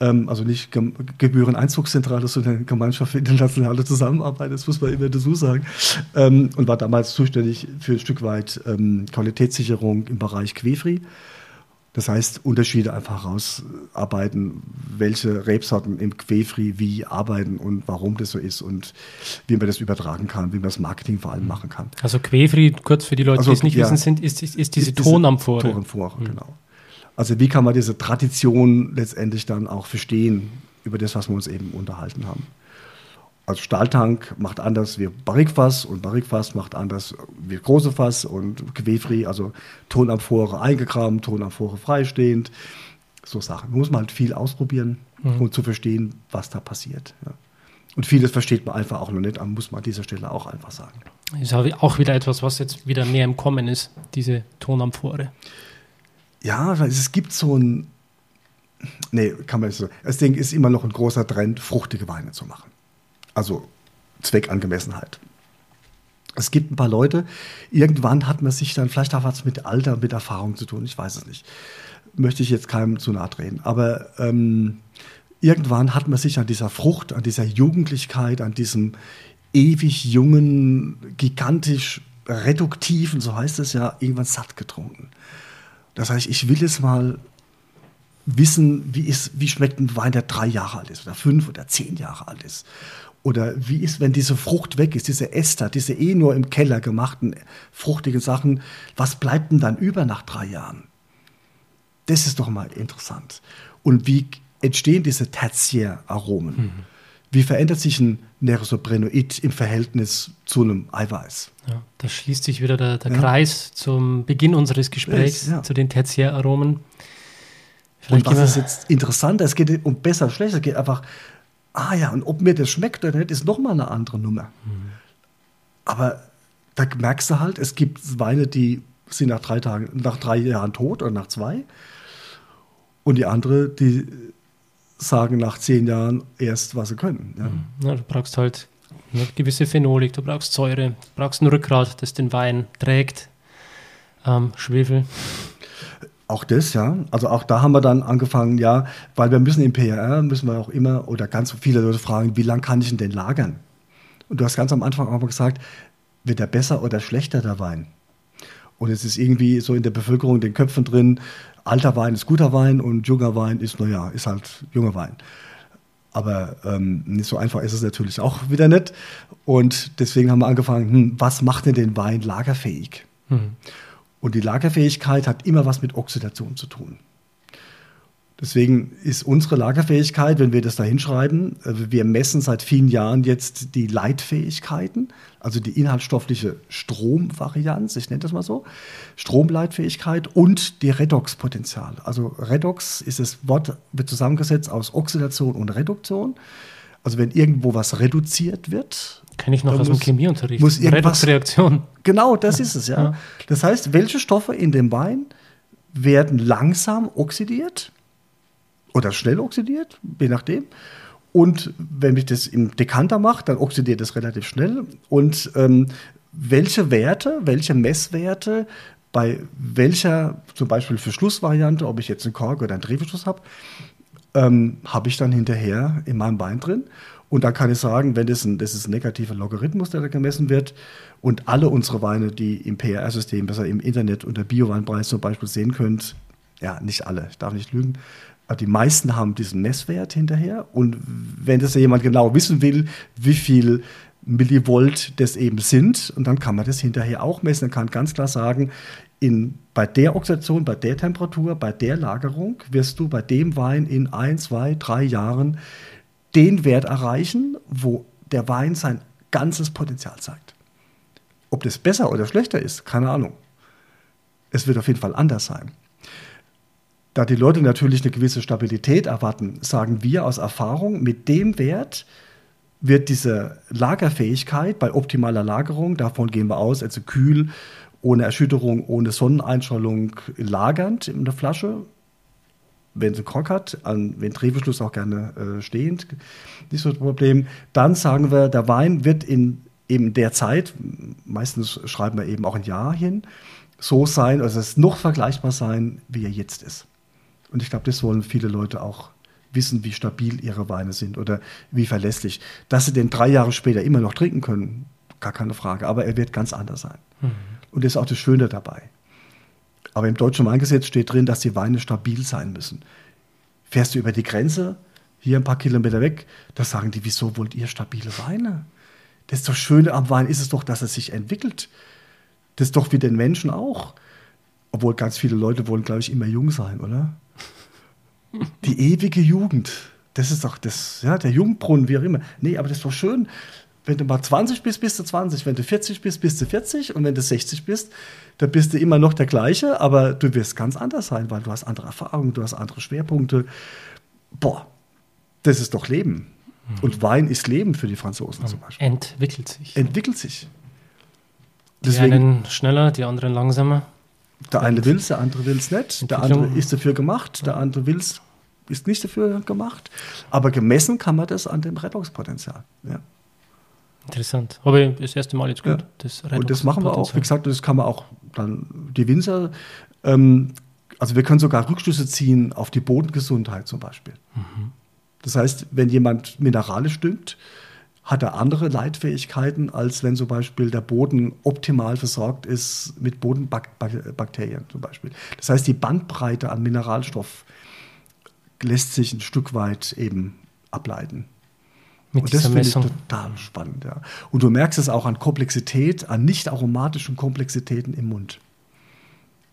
ähm, also nicht Ge Gebühreneinzugszentrale, sondern Gemeinschaft für internationale Zusammenarbeit, das muss man immer dazu sagen, ähm, und war damals zuständig für ein Stück weit ähm, Qualitätssicherung im Bereich Quefri. Das heißt, Unterschiede einfach herausarbeiten, welche Rebsorten im Quefri wie arbeiten und warum das so ist und wie man das übertragen kann, wie man das Marketing vor allem machen kann. Also Quefri, kurz für die Leute, also, die es nicht ja, wissen, sind, ist, ist, ist diese, diese Tonamphore. Tonamphore, mhm. genau. Also wie kann man diese Tradition letztendlich dann auch verstehen über das, was wir uns eben unterhalten haben. Also Stahltank macht anders wie Barrikfass und Barrikfass macht anders wie große Fass und Quefri, also Tonamphore eingegraben, Tonamphore freistehend. So Sachen. Da muss man halt viel ausprobieren, mhm. um zu verstehen, was da passiert. Ja. Und vieles versteht man einfach auch noch nicht, muss man an dieser Stelle auch einfach sagen. Das ist auch wieder etwas, was jetzt wieder mehr im Kommen ist, diese Tonamphore ja, es gibt so ein, nee, kann man nicht so, das Ding ist immer noch ein großer Trend, fruchtige Weine zu machen. Also Zweckangemessenheit. Es gibt ein paar Leute, irgendwann hat man sich dann, vielleicht hat was mit Alter, mit Erfahrung zu tun, ich weiß es nicht. Möchte ich jetzt keinem zu nahe treten. Aber ähm, irgendwann hat man sich an dieser Frucht, an dieser Jugendlichkeit, an diesem ewig jungen, gigantisch reduktiven, so heißt es ja, irgendwann satt getrunken. Das heißt, ich will jetzt mal wissen, wie, ist, wie schmeckt ein Wein, der drei Jahre alt ist oder fünf oder zehn Jahre alt ist. Oder wie ist, wenn diese Frucht weg ist, diese Ester, diese eh nur im Keller gemachten fruchtigen Sachen, was bleibt denn dann über nach drei Jahren? Das ist doch mal interessant. Und wie entstehen diese Tertiäraromen? Mhm. Wie verändert sich ein Nerosobrenoid im Verhältnis zu einem Eiweiß? Ja, da schließt sich wieder der, der ja. Kreis zum Beginn unseres Gesprächs, ja. zu den Tertiäraromen. und was ist jetzt interessant? Es geht um besser, schlechter. Es geht einfach, ah ja, und ob mir das schmeckt oder nicht, ist nochmal eine andere Nummer. Mhm. Aber da merkst du halt, es gibt Weine, die sind nach drei Tagen, nach drei Jahren tot oder nach zwei. Und die andere, die sagen nach zehn Jahren erst, was sie können. Ja. ja du brauchst halt eine gewisse Phenolik, du brauchst Säure, du brauchst ein Rückgrat, das den Wein trägt, ähm, Schwefel. Auch das, ja. Also auch da haben wir dann angefangen, ja, weil wir müssen im PR, müssen wir auch immer, oder ganz viele Leute fragen, wie lange kann ich denn, denn lagern? Und du hast ganz am Anfang auch mal gesagt, wird er besser oder schlechter, der Wein. Und es ist irgendwie so in der Bevölkerung, in den Köpfen drin, alter Wein ist guter Wein und junger Wein ist, naja, ist halt junger Wein. Aber ähm, nicht so einfach ist es natürlich auch wieder nicht. Und deswegen haben wir angefangen, hm, was macht denn den Wein lagerfähig? Mhm. Und die Lagerfähigkeit hat immer was mit Oxidation zu tun. Deswegen ist unsere Lagerfähigkeit, wenn wir das da hinschreiben, also wir messen seit vielen Jahren jetzt die Leitfähigkeiten, also die inhaltsstoffliche Stromvarianz, ich nenne das mal so, Stromleitfähigkeit und die Redoxpotenzial. Also Redox ist das Wort, wird zusammengesetzt aus Oxidation und Reduktion. Also wenn irgendwo was reduziert wird. Kenne ich noch aus dem Chemieunterricht. Muss Redoxreaktion. Genau, das ist es, ja. ja. Das heißt, welche Stoffe in dem Wein werden langsam oxidiert? Oder schnell oxidiert, je nachdem. Und wenn ich das im Dekanter mache, dann oxidiert es relativ schnell. Und ähm, welche Werte, welche Messwerte bei welcher zum Beispiel Verschlussvariante, ob ich jetzt einen Kork oder einen Drehverschluss habe, ähm, habe ich dann hinterher in meinem Wein drin. Und dann kann ich sagen, wenn das ein, das ist ein negativer Logarithmus, der da gemessen wird, und alle unsere Weine, die im PRR-System, besser im Internet unter Bioweinpreis zum Beispiel sehen könnt, ja, nicht alle, ich darf nicht lügen, die meisten haben diesen Messwert hinterher. Und wenn das jemand genau wissen will, wie viel Millivolt das eben sind, und dann kann man das hinterher auch messen. Man kann ganz klar sagen, in, bei der Oxidation, bei der Temperatur, bei der Lagerung wirst du bei dem Wein in ein, zwei, drei Jahren den Wert erreichen, wo der Wein sein ganzes Potenzial zeigt. Ob das besser oder schlechter ist, keine Ahnung. Es wird auf jeden Fall anders sein. Da die Leute natürlich eine gewisse Stabilität erwarten, sagen wir aus Erfahrung, mit dem Wert wird diese Lagerfähigkeit bei optimaler Lagerung, davon gehen wir aus, also kühl, ohne Erschütterung, ohne Sonneneinstrahlung lagernd in der Flasche, wenn sie Kork hat, an Ventrivschluss auch gerne äh, stehend, nicht so das Problem. Dann sagen wir, der Wein wird in eben der Zeit, meistens schreiben wir eben auch ein Jahr hin, so sein, also es noch vergleichbar sein, wie er jetzt ist. Und ich glaube, das wollen viele Leute auch wissen, wie stabil ihre Weine sind oder wie verlässlich. Dass sie den drei Jahre später immer noch trinken können, gar keine Frage. Aber er wird ganz anders sein. Mhm. Und das ist auch das Schöne dabei. Aber im deutschen Weingesetz steht drin, dass die Weine stabil sein müssen. Fährst du über die Grenze, hier ein paar Kilometer weg, da sagen die, wieso wollt ihr stabile Weine? Das ist doch Schöne am Wein ist es doch, dass es sich entwickelt. Das ist doch wie den Menschen auch. Obwohl ganz viele Leute wollen, glaube ich, immer jung sein, oder? Die ewige Jugend. Das ist doch das, ja, der Jungbrunnen, wie auch immer. Nee, aber das ist doch schön. Wenn du mal 20 bist, bist du 20. Wenn du 40 bist, bist du 40. Und wenn du 60 bist, dann bist du immer noch der gleiche, aber du wirst ganz anders sein, weil du hast andere Erfahrungen, du hast andere Schwerpunkte. Boah, das ist doch Leben. Mhm. Und Wein ist Leben für die Franzosen zum Beispiel. Entwickelt sich. Entwickelt sich. Deswegen, die einen schneller, die anderen langsamer. Der eine will es, der andere will es nicht. Der andere ist dafür gemacht, der andere will es, ist nicht dafür gemacht. Aber gemessen kann man das an dem Rettungspotenzial. Ja. Interessant. Aber das erste Mal jetzt gut. Ja. Das Und das machen wir auch. Wie gesagt, das kann man auch dann die Winzer. Ähm, also wir können sogar Rückschlüsse ziehen auf die Bodengesundheit zum Beispiel. Mhm. Das heißt, wenn jemand mineralisch düngt, hat er andere Leitfähigkeiten, als wenn zum Beispiel der Boden optimal versorgt ist mit Bodenbakterien zum Beispiel. Das heißt, die Bandbreite an Mineralstoff lässt sich ein Stück weit eben ableiten. Mit und das finde ich total spannend. Ja. Und du merkst es auch an Komplexität, an nicht aromatischen Komplexitäten im Mund.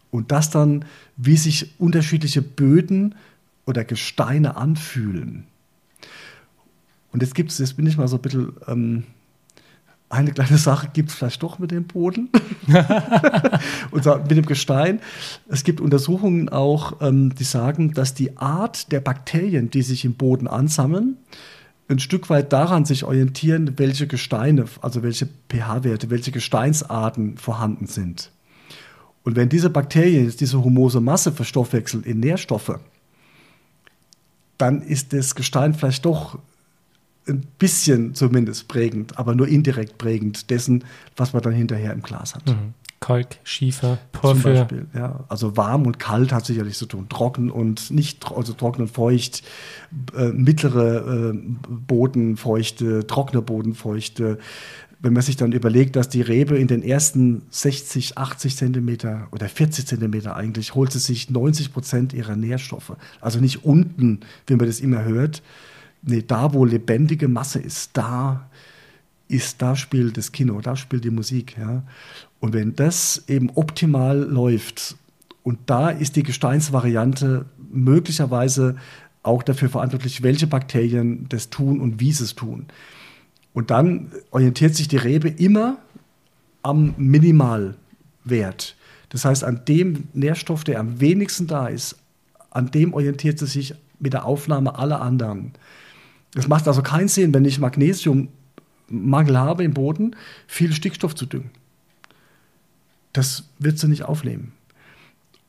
Und das dann, wie sich unterschiedliche Böden oder Gesteine anfühlen. Und jetzt gibt es, jetzt bin ich mal so ein bisschen, ähm, eine kleine Sache gibt es vielleicht doch mit dem Boden und mit dem Gestein. Es gibt Untersuchungen auch, ähm, die sagen, dass die Art der Bakterien, die sich im Boden ansammeln, ein Stück weit daran sich orientieren, welche Gesteine, also welche pH-Werte, welche Gesteinsarten vorhanden sind. Und wenn diese Bakterien jetzt diese humose Masse verstoffwechseln in Nährstoffe, dann ist das Gestein vielleicht doch ein bisschen zumindest prägend, aber nur indirekt prägend dessen, was man dann hinterher im Glas hat. Mhm. Kalk, Schiefer, Porphyr. Zum Beispiel, ja. Also warm und kalt hat sicherlich zu tun. Trocken und nicht, also trocken und feucht, äh, mittlere äh, Bodenfeuchte, trockene Bodenfeuchte, wenn man sich dann überlegt, dass die Rebe in den ersten 60, 80 Zentimeter oder 40 Zentimeter eigentlich holt sie sich 90 Prozent ihrer Nährstoffe. Also nicht unten, wie man das immer hört. Nee, da, wo lebendige Masse ist, da ist, da spielt das Kino, da spielt die Musik. Ja. Und wenn das eben optimal läuft, und da ist die Gesteinsvariante möglicherweise auch dafür verantwortlich, welche Bakterien das tun und wie sie es tun. Und dann orientiert sich die Rebe immer am Minimalwert. Das heißt, an dem Nährstoff, der am wenigsten da ist, an dem orientiert sie sich mit der Aufnahme aller anderen. Es macht also keinen Sinn, wenn ich Magnesiummangel habe im Boden, viel Stickstoff zu düngen. Das wird sie nicht aufnehmen.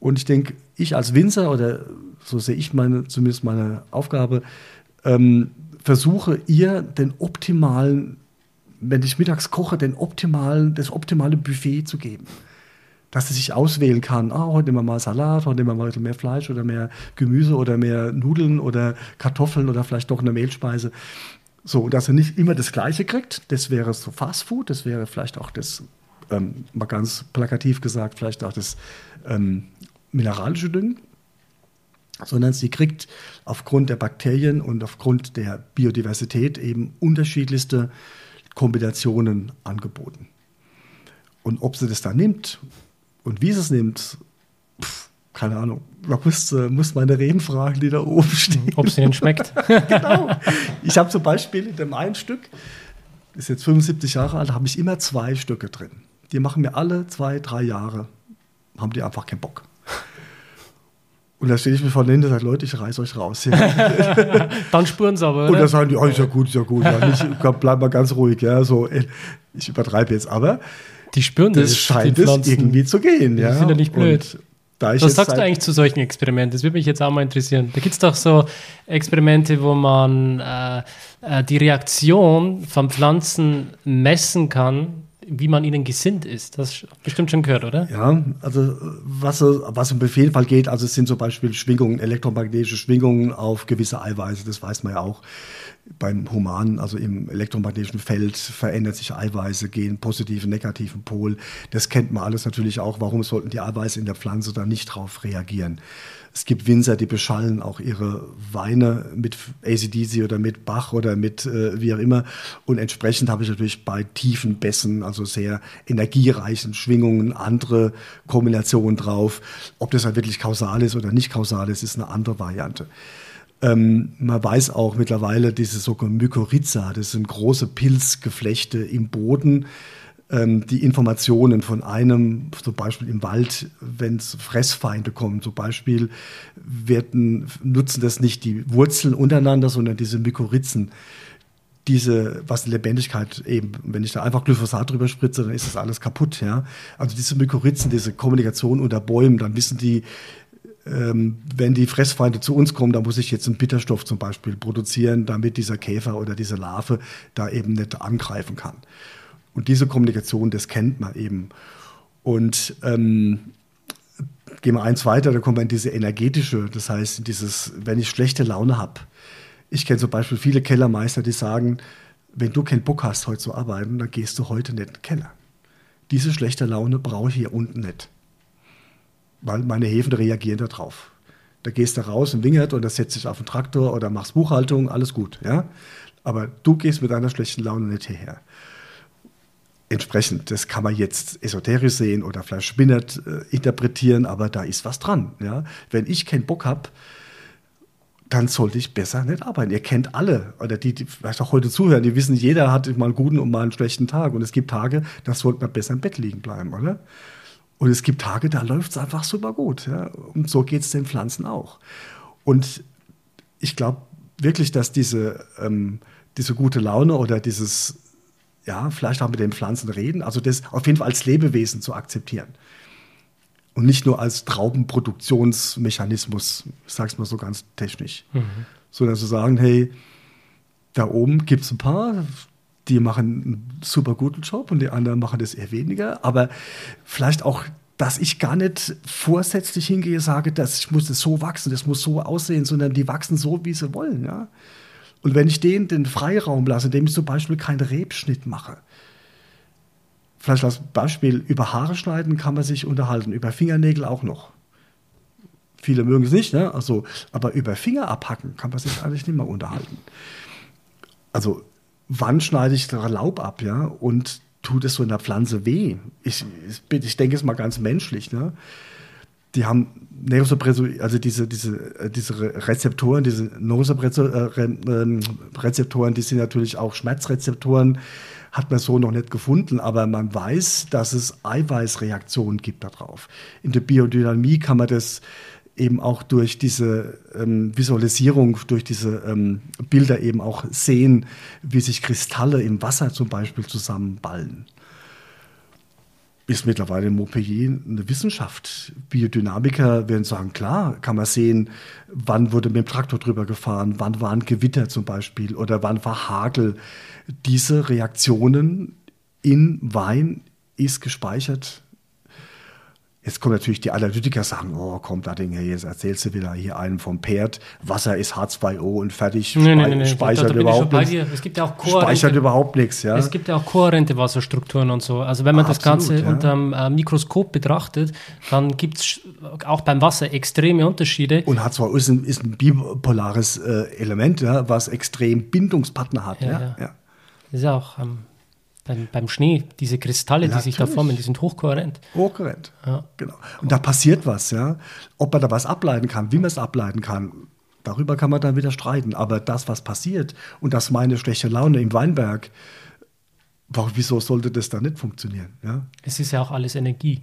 Und ich denke, ich als Winzer, oder so sehe ich meine, zumindest meine Aufgabe, ähm, versuche ihr den optimalen, wenn ich mittags koche, den optimalen, das optimale Buffet zu geben. Dass sie sich auswählen kann, ah, heute nehmen wir mal Salat, heute nehmen wir mal mehr Fleisch oder mehr Gemüse oder mehr Nudeln oder Kartoffeln oder vielleicht doch eine Mehlspeise. So, dass er nicht immer das Gleiche kriegt. Das wäre so Fast Food, das wäre vielleicht auch das, ähm, mal ganz plakativ gesagt, vielleicht auch das ähm, mineralische Düngen sondern sie kriegt aufgrund der Bakterien und aufgrund der Biodiversität eben unterschiedlichste Kombinationen angeboten. Und ob sie das dann nimmt und wie sie es nimmt, pff, keine Ahnung. Man muss, muss meine Reden fragen, die da oben stehen. Ob es ihnen schmeckt. genau. Ich habe zum Beispiel in dem einen Stück, ist jetzt 75 Jahre alt, habe ich immer zwei Stücke drin. Die machen mir alle zwei, drei Jahre, haben die einfach keinen Bock. Und da stehe ich mir vorne hin und sage, Leute, ich reiß euch raus. Dann spüren sie aber, oder? Und dann sagen die, oh, ist ja gut, ist ja gut. Ja, nicht, bleib mal ganz ruhig. Ja, so, ich übertreibe jetzt, aber die spüren das. Es scheint es irgendwie zu gehen. Ja. Die sind ja nicht blöd. Was sagst du eigentlich zu solchen Experimenten? Das würde mich jetzt auch mal interessieren. Da gibt es doch so Experimente, wo man äh, äh, die Reaktion von Pflanzen messen kann wie man ihnen gesinnt ist. Das bestimmt schon gehört, oder? Ja, also was, was im Befehlfall geht, also es sind zum Beispiel Schwingungen, elektromagnetische Schwingungen auf gewisse Eiweiße, das weiß man ja auch beim Humanen, also im elektromagnetischen Feld verändert sich Eiweiße, gehen positiven, negativen Pol. Das kennt man alles natürlich auch. Warum sollten die Eiweiße in der Pflanze da nicht drauf reagieren? Es gibt Winzer, die beschallen auch ihre Weine mit ACDC oder mit Bach oder mit äh, wie auch immer. Und entsprechend habe ich natürlich bei tiefen Bässen, also sehr energiereichen Schwingungen, andere Kombinationen drauf. Ob das dann wirklich kausal ist oder nicht kausal ist, ist eine andere Variante. Ähm, man weiß auch mittlerweile, diese sogenannte Mykorrhiza, das sind große Pilzgeflechte im Boden, ähm, die Informationen von einem, zum Beispiel im Wald, wenn es Fressfeinde kommen, zum Beispiel, werden, nutzen das nicht die Wurzeln untereinander, sondern diese Mykorrhizen diese, was Lebendigkeit eben, wenn ich da einfach Glyphosat drüber spritze, dann ist das alles kaputt, ja. Also diese Mykorrhizen, diese Kommunikation unter Bäumen, dann wissen die, ähm, wenn die Fressfeinde zu uns kommen, dann muss ich jetzt einen Bitterstoff zum Beispiel produzieren, damit dieser Käfer oder diese Larve da eben nicht angreifen kann. Und diese Kommunikation, das kennt man eben. Und ähm, gehen wir eins weiter, da kommt man in diese energetische, das heißt, dieses, wenn ich schlechte Laune habe. Ich kenne zum Beispiel viele Kellermeister, die sagen, wenn du keinen Bock hast, heute zu arbeiten, dann gehst du heute nicht in den Keller. Diese schlechte Laune brauche ich hier unten nicht. Weil meine Häfen reagieren darauf. Da gehst du raus im Wingert und da setzt dich auf den Traktor oder machst Buchhaltung, alles gut. Ja? Aber du gehst mit deiner schlechten Laune nicht hierher entsprechend, das kann man jetzt esoterisch sehen oder vielleicht spinnert äh, interpretieren, aber da ist was dran. Ja? Wenn ich keinen Bock habe, dann sollte ich besser nicht arbeiten. Ihr kennt alle, oder die, die vielleicht auch heute zuhören, die wissen, jeder hat mal einen guten und mal einen schlechten Tag. Und es gibt Tage, da sollte man besser im Bett liegen bleiben, oder? Und es gibt Tage, da läuft es einfach super gut. Ja? Und so geht es den Pflanzen auch. Und ich glaube wirklich, dass diese, ähm, diese gute Laune oder dieses ja, vielleicht auch mit den Pflanzen reden, also das auf jeden Fall als Lebewesen zu akzeptieren. Und nicht nur als Traubenproduktionsmechanismus, ich sage es mal so ganz technisch, mhm. sondern zu sagen, hey, da oben gibt es ein paar, die machen einen super guten Job und die anderen machen das eher weniger, aber vielleicht auch dass ich gar nicht vorsätzlich hingehe, sage, dass ich muss es so wachsen, das muss so aussehen, sondern die wachsen so, wie sie wollen. Ja? Und wenn ich denen den Freiraum lasse, indem ich zum Beispiel keinen Rebschnitt mache, vielleicht als Beispiel, über Haare schneiden kann man sich unterhalten, über Fingernägel auch noch. Viele mögen es nicht, ne? also, aber über Finger abhacken kann man sich eigentlich nicht mehr unterhalten. Also, wann schneide ich da Laub ab, ja? Und tut es so in der Pflanze weh? Ich, ich, ich denke es mal ganz menschlich, ne? Die haben Neosopressor, also diese, diese, äh, diese Rezeptoren, diese Nosoprezeptoren, äh, die sind natürlich auch Schmerzrezeptoren, hat man so noch nicht gefunden, aber man weiß, dass es Eiweißreaktionen gibt darauf. In der Biodynamie kann man das eben auch durch diese ähm, Visualisierung, durch diese ähm, Bilder eben auch sehen, wie sich Kristalle im Wasser zum Beispiel zusammenballen. Ist mittlerweile in Montpellier eine Wissenschaft. Biodynamiker werden sagen, klar, kann man sehen, wann wurde mit dem Traktor drüber gefahren, wann waren Gewitter zum Beispiel oder wann war Hagel. Diese Reaktionen in Wein ist gespeichert Jetzt kommen natürlich die Analytiker sagen, oh komm, da Ding, jetzt erzählst du wieder hier einen vom Pferd, Wasser ist H2O und fertig, nee, nee, nee, speichert überhaupt nichts. Es gibt ja auch speichert überhaupt nichts, ja. Es gibt ja auch kohärente Wasserstrukturen und so. Also wenn man Absolut, das Ganze ja. unter dem äh, Mikroskop betrachtet, dann gibt es auch beim Wasser extreme Unterschiede. Und H2O ist ein, ist ein bipolares äh, Element, ja, was extrem Bindungspartner hat. Ja, ja. ja. Ist auch ähm, beim, beim Schnee, diese Kristalle, ja, die sich da formen, die sind hochkohärent. Hochkohärent, ja. genau. Und da passiert was, ja. Ob man da was ableiten kann, wie man es ableiten kann, darüber kann man dann wieder streiten. Aber das, was passiert und das meine schlechte Laune im Weinberg, warum, wieso sollte das da nicht funktionieren? Ja? Es ist ja auch alles Energie.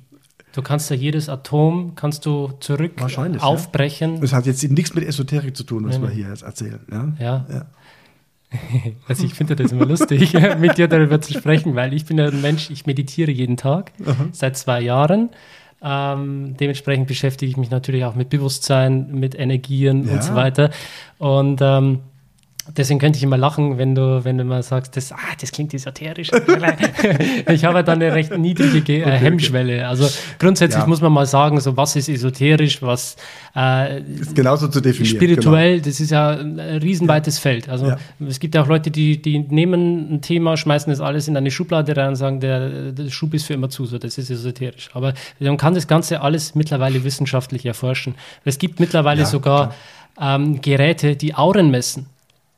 Du kannst ja jedes Atom kannst du zurück aufbrechen. Ja. Das hat jetzt nichts mit Esoterik zu tun, was nee, wir hier jetzt erzählen. Ja. ja. ja. Also ich finde das immer lustig, mit dir darüber zu sprechen, weil ich bin ja ein Mensch, ich meditiere jeden Tag Aha. seit zwei Jahren. Ähm, dementsprechend beschäftige ich mich natürlich auch mit Bewusstsein, mit Energien ja. und so weiter. Und ähm, Deswegen könnte ich immer lachen, wenn du, wenn du mal sagst, das, ah, das klingt esoterisch. ich habe dann eine recht niedrige äh, Hemmschwelle. Also grundsätzlich ja. muss man mal sagen, so was ist esoterisch, was äh, ist genauso zu definieren. Spirituell, genau. das ist ja ein riesenweites ja. Feld. Also ja. es gibt ja auch Leute, die, die nehmen ein Thema, schmeißen das alles in eine Schublade rein und sagen, der, der Schub ist für immer zu, so das ist esoterisch. Aber man kann das Ganze alles mittlerweile wissenschaftlich erforschen. Es gibt mittlerweile sogar ähm, Geräte, die Auren messen.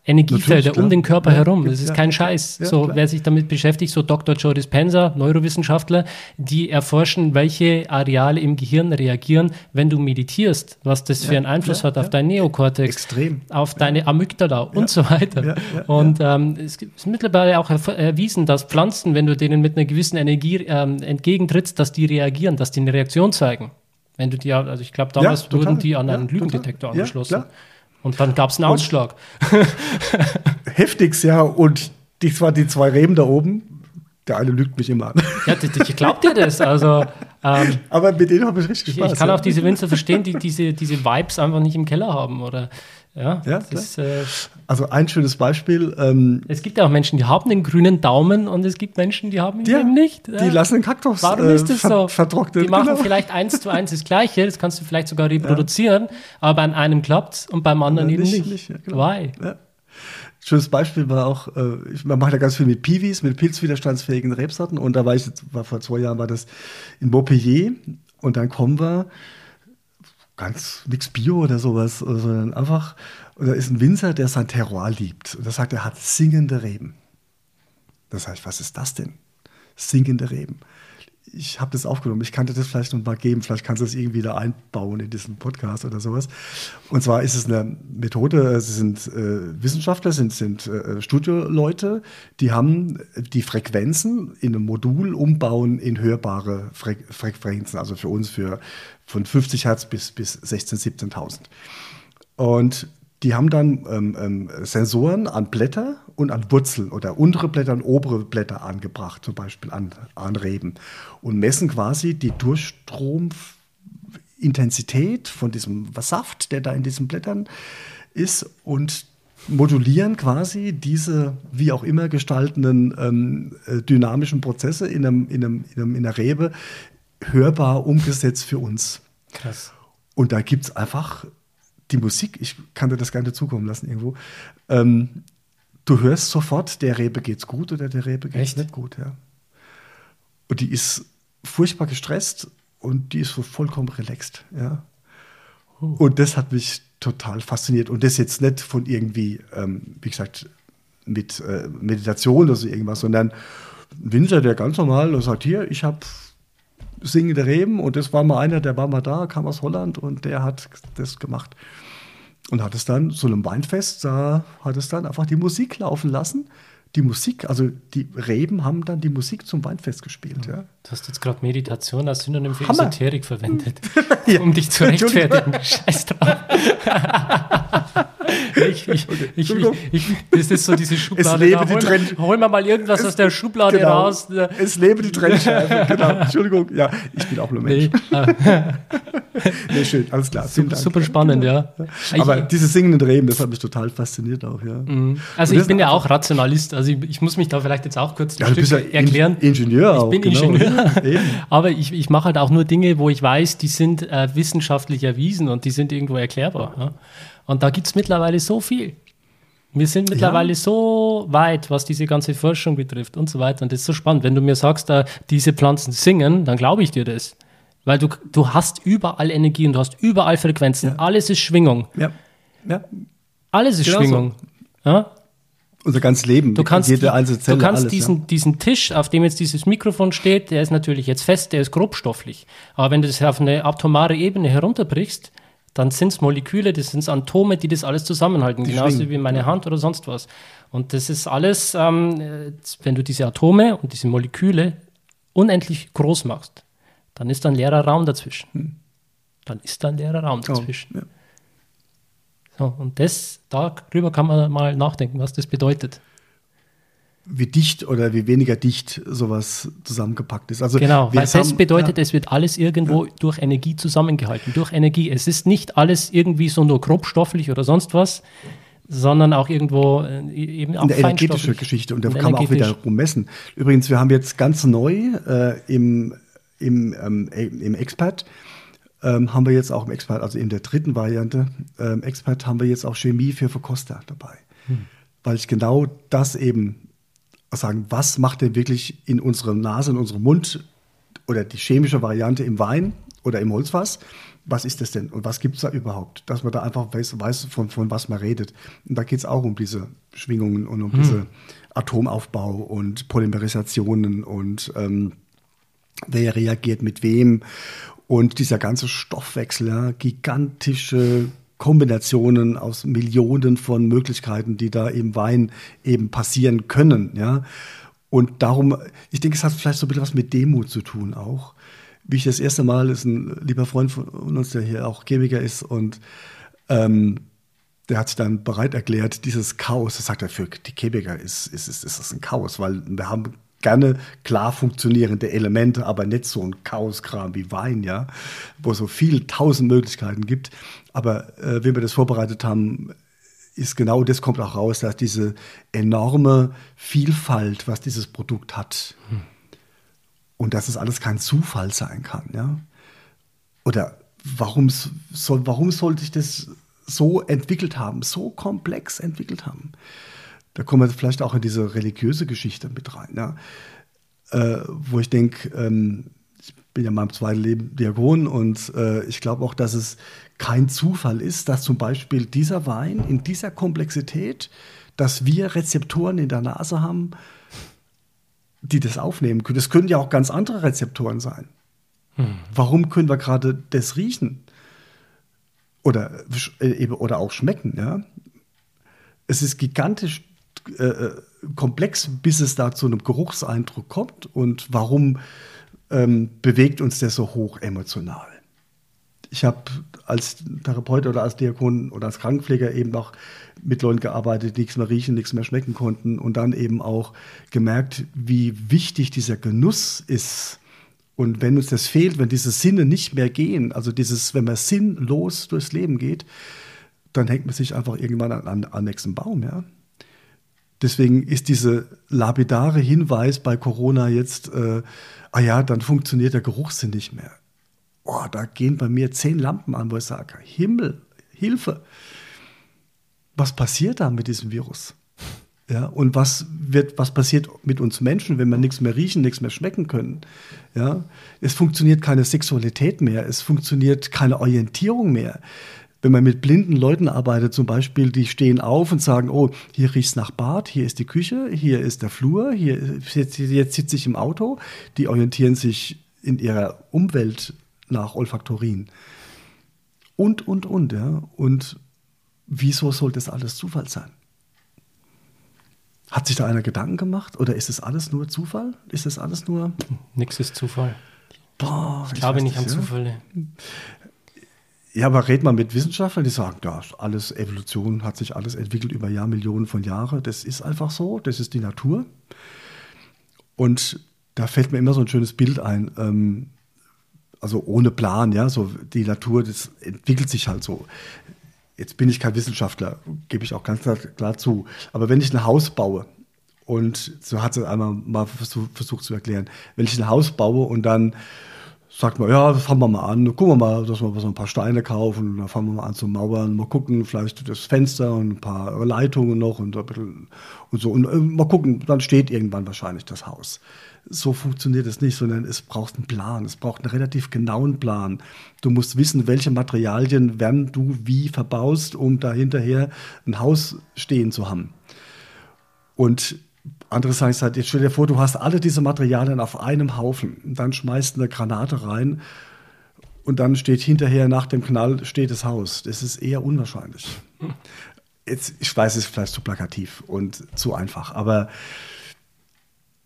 Energiefelder um den Körper ja, herum. Das ist ja, kein Scheiß. Ja, so, wer sich damit beschäftigt, so Dr. Joe Dispenza, Neurowissenschaftler, die erforschen, welche Areale im Gehirn reagieren, wenn du meditierst, was das für einen Einfluss hat auf dein Neokortex, Extrem. auf deine Amygdala und so weiter. und ähm, es ist mittlerweile auch erwiesen, dass Pflanzen, wenn du denen mit einer gewissen Energie ähm, entgegentrittst, dass die reagieren, dass die eine Reaktion zeigen. Wenn du die, also ich glaube, damals wurden die an einen Lügendetektor angeschlossen. Und dann gab es einen Ausschlag. Heftigst, ja. Und das waren die zwei Reben da oben. Der eine lügt mich immer an. Ja, ich glaub dir das. Also, ähm, Aber mit denen habe ich richtig Spaß. Ich, ich kann ja. auch diese Winzer verstehen, die diese, diese Vibes einfach nicht im Keller haben. Oder ja, ja ist, äh, also ein schönes Beispiel. Ähm, es gibt ja auch Menschen, die haben den grünen Daumen und es gibt Menschen, die haben ihn ja, eben nicht. Die lassen den Kaktus Warum ist das äh, so? vertrocknet. Die machen genau. vielleicht eins zu eins das Gleiche, das kannst du vielleicht sogar reproduzieren, aber bei einem klappt es und beim anderen eben nicht. nicht. Ja, genau. Why? Schönes Beispiel war auch, äh, ich, man macht ja ganz viel mit Piwis, mit pilzwiderstandsfähigen Rebsorten und da war ich, war vor zwei Jahren war das in Beaupellier und dann kommen wir ganz nichts Bio oder sowas, sondern einfach, oder ist ein Winzer, der sein Terroir liebt. Und er sagt, er hat singende Reben. Das heißt, was ist das denn? Singende Reben. Ich habe das aufgenommen, ich kannte das vielleicht noch mal geben, vielleicht kannst du das irgendwie da einbauen in diesen Podcast oder sowas. Und zwar ist es eine Methode, es sind äh, Wissenschaftler, sind, sind äh, Studioleute, die haben die Frequenzen in einem Modul umbauen in hörbare Fre Frequenzen, also für uns für von 50 Hertz bis, bis 16.000, 17.000. Und die haben dann ähm, ähm, Sensoren an Blätter und an Wurzeln oder untere Blätter und obere Blätter angebracht, zum Beispiel an, an Reben. Und messen quasi die Durchstromintensität von diesem Saft, der da in diesen Blättern ist und modulieren quasi diese wie auch immer gestaltenden ähm, äh, dynamischen Prozesse in, einem, in, einem, in, einem, in einer Rebe hörbar umgesetzt für uns. Krass. Und da gibt es einfach die Musik, ich kann dir das nicht zukommen lassen irgendwo. Ähm, du hörst sofort, der Rebe geht's gut oder der Rebe geht's Echt? nicht gut, ja. Und die ist furchtbar gestresst und die ist so vollkommen relaxed. Ja. Und das hat mich total fasziniert. Und das jetzt nicht von irgendwie, ähm, wie gesagt, mit äh, Meditation oder so irgendwas, sondern Winzer, der ganz normal und sagt, hier, ich habe singende Reben und das war mal einer, der war mal da, kam aus Holland und der hat das gemacht. Und hat es dann, so einem Weinfest, da hat es dann einfach die Musik laufen lassen die Musik, also die Reben haben dann die Musik zum Weinfest gespielt. Ja. Du hast jetzt gerade Meditation als Synonym für Hammer. Esoterik verwendet, ja. um dich zu rechtfertigen. Scheiß drauf. ich, ich, ich, ich, das ist so diese Schublade. Es lebe da, hol, die hol mal mal irgendwas es, aus der Schublade genau, raus. Es lebe die Trennscheibe. genau. Entschuldigung. Ja, ich bin auch nur Mensch. Nee, nee schön, alles klar. Super, super, spannend, ja. Aber diese singenden Reben, das hat mich total fasziniert auch, ja. Mhm. Also ich bin ja auch Rationalist. Also ich, muss mich da vielleicht jetzt auch kurz ja, ja erklären. Ingenieur auch. Ich bin genau. Ingenieur. Aber ich, ich mache halt auch nur Dinge, wo ich weiß, die sind äh, wissenschaftlich erwiesen und die sind irgendwo erklärbar. Ja. Und da gibt es mittlerweile so viel. Wir sind mittlerweile ja. so weit, was diese ganze Forschung betrifft und so weiter. Und das ist so spannend. Wenn du mir sagst, da, diese Pflanzen singen, dann glaube ich dir das. Weil du, du hast überall Energie und du hast überall Frequenzen. Ja. Alles ist Schwingung. Ja. ja. Alles ist genau Schwingung. So. Ja? Unser ganzes Leben, du kannst, jede einzelne Zelle. Du kannst alles, diesen, ja. diesen Tisch, auf dem jetzt dieses Mikrofon steht, der ist natürlich jetzt fest, der ist grobstofflich. Aber wenn du das auf eine atomare Ebene herunterbrichst, dann sind es Moleküle, das sind Atome, die das alles zusammenhalten, die genauso schwingen. wie meine Hand oder sonst was. Und das ist alles, ähm, wenn du diese Atome und diese Moleküle unendlich groß machst, dann ist da ein leerer Raum dazwischen. Hm. Dann ist da ein leerer Raum oh, dazwischen. Oh, ja. so, und das, darüber kann man mal nachdenken, was das bedeutet wie dicht oder wie weniger dicht sowas zusammengepackt ist. Also genau, weil fest bedeutet, ja. es wird alles irgendwo ja. durch Energie zusammengehalten, durch Energie. Es ist nicht alles irgendwie so nur grobstofflich oder sonst was, sondern auch irgendwo äh, eben auch eine energetische Geschichte und da kann man auch wieder rummessen. Übrigens, wir haben jetzt ganz neu äh, im, im, ähm, im Expert ähm, haben wir jetzt auch im Expert, also in der dritten Variante ähm, Expert haben wir jetzt auch Chemie für Verkoster dabei. Hm. Weil ich genau das eben sagen, was macht denn wirklich in unserer Nase, in unserem Mund oder die chemische Variante im Wein oder im Holzfass, was ist das denn und was gibt es da überhaupt? Dass man da einfach weiß, weiß von, von was man redet. Und da geht es auch um diese Schwingungen und um hm. diese Atomaufbau und Polymerisationen und ähm, wer reagiert mit wem und dieser ganze Stoffwechsel, ja, gigantische Kombinationen aus Millionen von Möglichkeiten, die da im Wein eben passieren können, ja. Und darum, ich denke, es hat vielleicht so ein bisschen was mit Demut zu tun auch. Wie ich das erste Mal, ist ein lieber Freund von uns, der hier auch Chemiker ist und ähm, der hat sich dann bereit erklärt, dieses Chaos, das sagt er, für die Chemiker ist, ist, ist, ist das ein Chaos, weil wir haben gerne klar funktionierende Elemente, aber nicht so ein Chaoskram wie Wein, ja, wo so viele tausend Möglichkeiten gibt. Aber äh, wenn wir das vorbereitet haben, ist genau das kommt auch raus, dass diese enorme Vielfalt, was dieses Produkt hat, hm. und dass es alles kein Zufall sein kann, ja. Oder warum soll, warum sollte ich das so entwickelt haben, so komplex entwickelt haben? Da kommen wir vielleicht auch in diese religiöse Geschichte mit rein, ja? äh, wo ich denke, ähm, ich bin ja in meinem zweiten Leben Diakon und äh, ich glaube auch, dass es kein Zufall ist, dass zum Beispiel dieser Wein in dieser Komplexität, dass wir Rezeptoren in der Nase haben, die das aufnehmen können. Das können ja auch ganz andere Rezeptoren sein. Hm. Warum können wir gerade das riechen? Oder, äh, oder auch schmecken, ja? Es ist gigantisch äh, äh, komplex, bis es da zu einem Geruchseindruck kommt und warum ähm, bewegt uns der so hoch emotional. Ich habe als Therapeut oder als Diakon oder als Krankenpfleger eben auch mit Leuten gearbeitet, die nichts mehr riechen, nichts mehr schmecken konnten und dann eben auch gemerkt, wie wichtig dieser Genuss ist. Und wenn uns das fehlt, wenn diese Sinne nicht mehr gehen, also dieses, wenn man sinnlos durchs Leben geht, dann hängt man sich einfach irgendwann an, an, an nächsten Baum, ja. Deswegen ist diese lapidare Hinweis bei Corona jetzt, äh, ah ja, dann funktioniert der Geruchssinn nicht mehr. Oh, da gehen bei mir zehn Lampen an, wo ich sage, Himmel, Hilfe. Was passiert da mit diesem Virus? Ja, und was wird, was passiert mit uns Menschen, wenn wir nichts mehr riechen, nichts mehr schmecken können? Ja, es funktioniert keine Sexualität mehr, es funktioniert keine Orientierung mehr. Wenn man mit blinden Leuten arbeitet, zum Beispiel, die stehen auf und sagen, oh, hier riecht's nach Bad, hier ist die Küche, hier ist der Flur, hier jetzt, jetzt sitze ich im Auto, die orientieren sich in ihrer Umwelt nach Olfaktorien. Und, und, und, ja. Und wieso soll das alles Zufall sein? Hat sich da einer Gedanken gemacht oder ist es alles nur Zufall? Ist es alles nur. Nichts ist Zufall. Boah, ich, ich glaube nicht an ja. Zufälle. Ja, aber red mal mit Wissenschaftlern, die sagen, ja, alles Evolution hat sich alles entwickelt über Jahrmillionen von Jahren. Das ist einfach so, das ist die Natur. Und da fällt mir immer so ein schönes Bild ein. Ähm, also ohne Plan, ja, so die Natur, das entwickelt sich halt so. Jetzt bin ich kein Wissenschaftler, gebe ich auch ganz klar, zu. Aber wenn ich ein Haus baue, und so hat es einmal mal versucht, versucht zu erklären, wenn ich ein Haus baue und dann sagt man, ja, fangen wir mal an, gucken wir mal, dass wir so ein paar Steine kaufen, dann fangen wir mal an zu mauern, mal gucken, vielleicht das Fenster und ein paar Leitungen noch und, und so. Und äh, mal gucken, dann steht irgendwann wahrscheinlich das Haus so funktioniert es nicht, sondern es braucht einen Plan. Es braucht einen relativ genauen Plan. Du musst wissen, welche Materialien werden du wie verbaust, um da hinterher ein Haus stehen zu haben. Und andere sagen es halt, jetzt stell dir vor, du hast alle diese Materialien auf einem Haufen. Und dann schmeißt eine Granate rein und dann steht hinterher nach dem Knall steht das Haus. Das ist eher unwahrscheinlich. Jetzt, ich weiß, es ist vielleicht zu plakativ und zu einfach, aber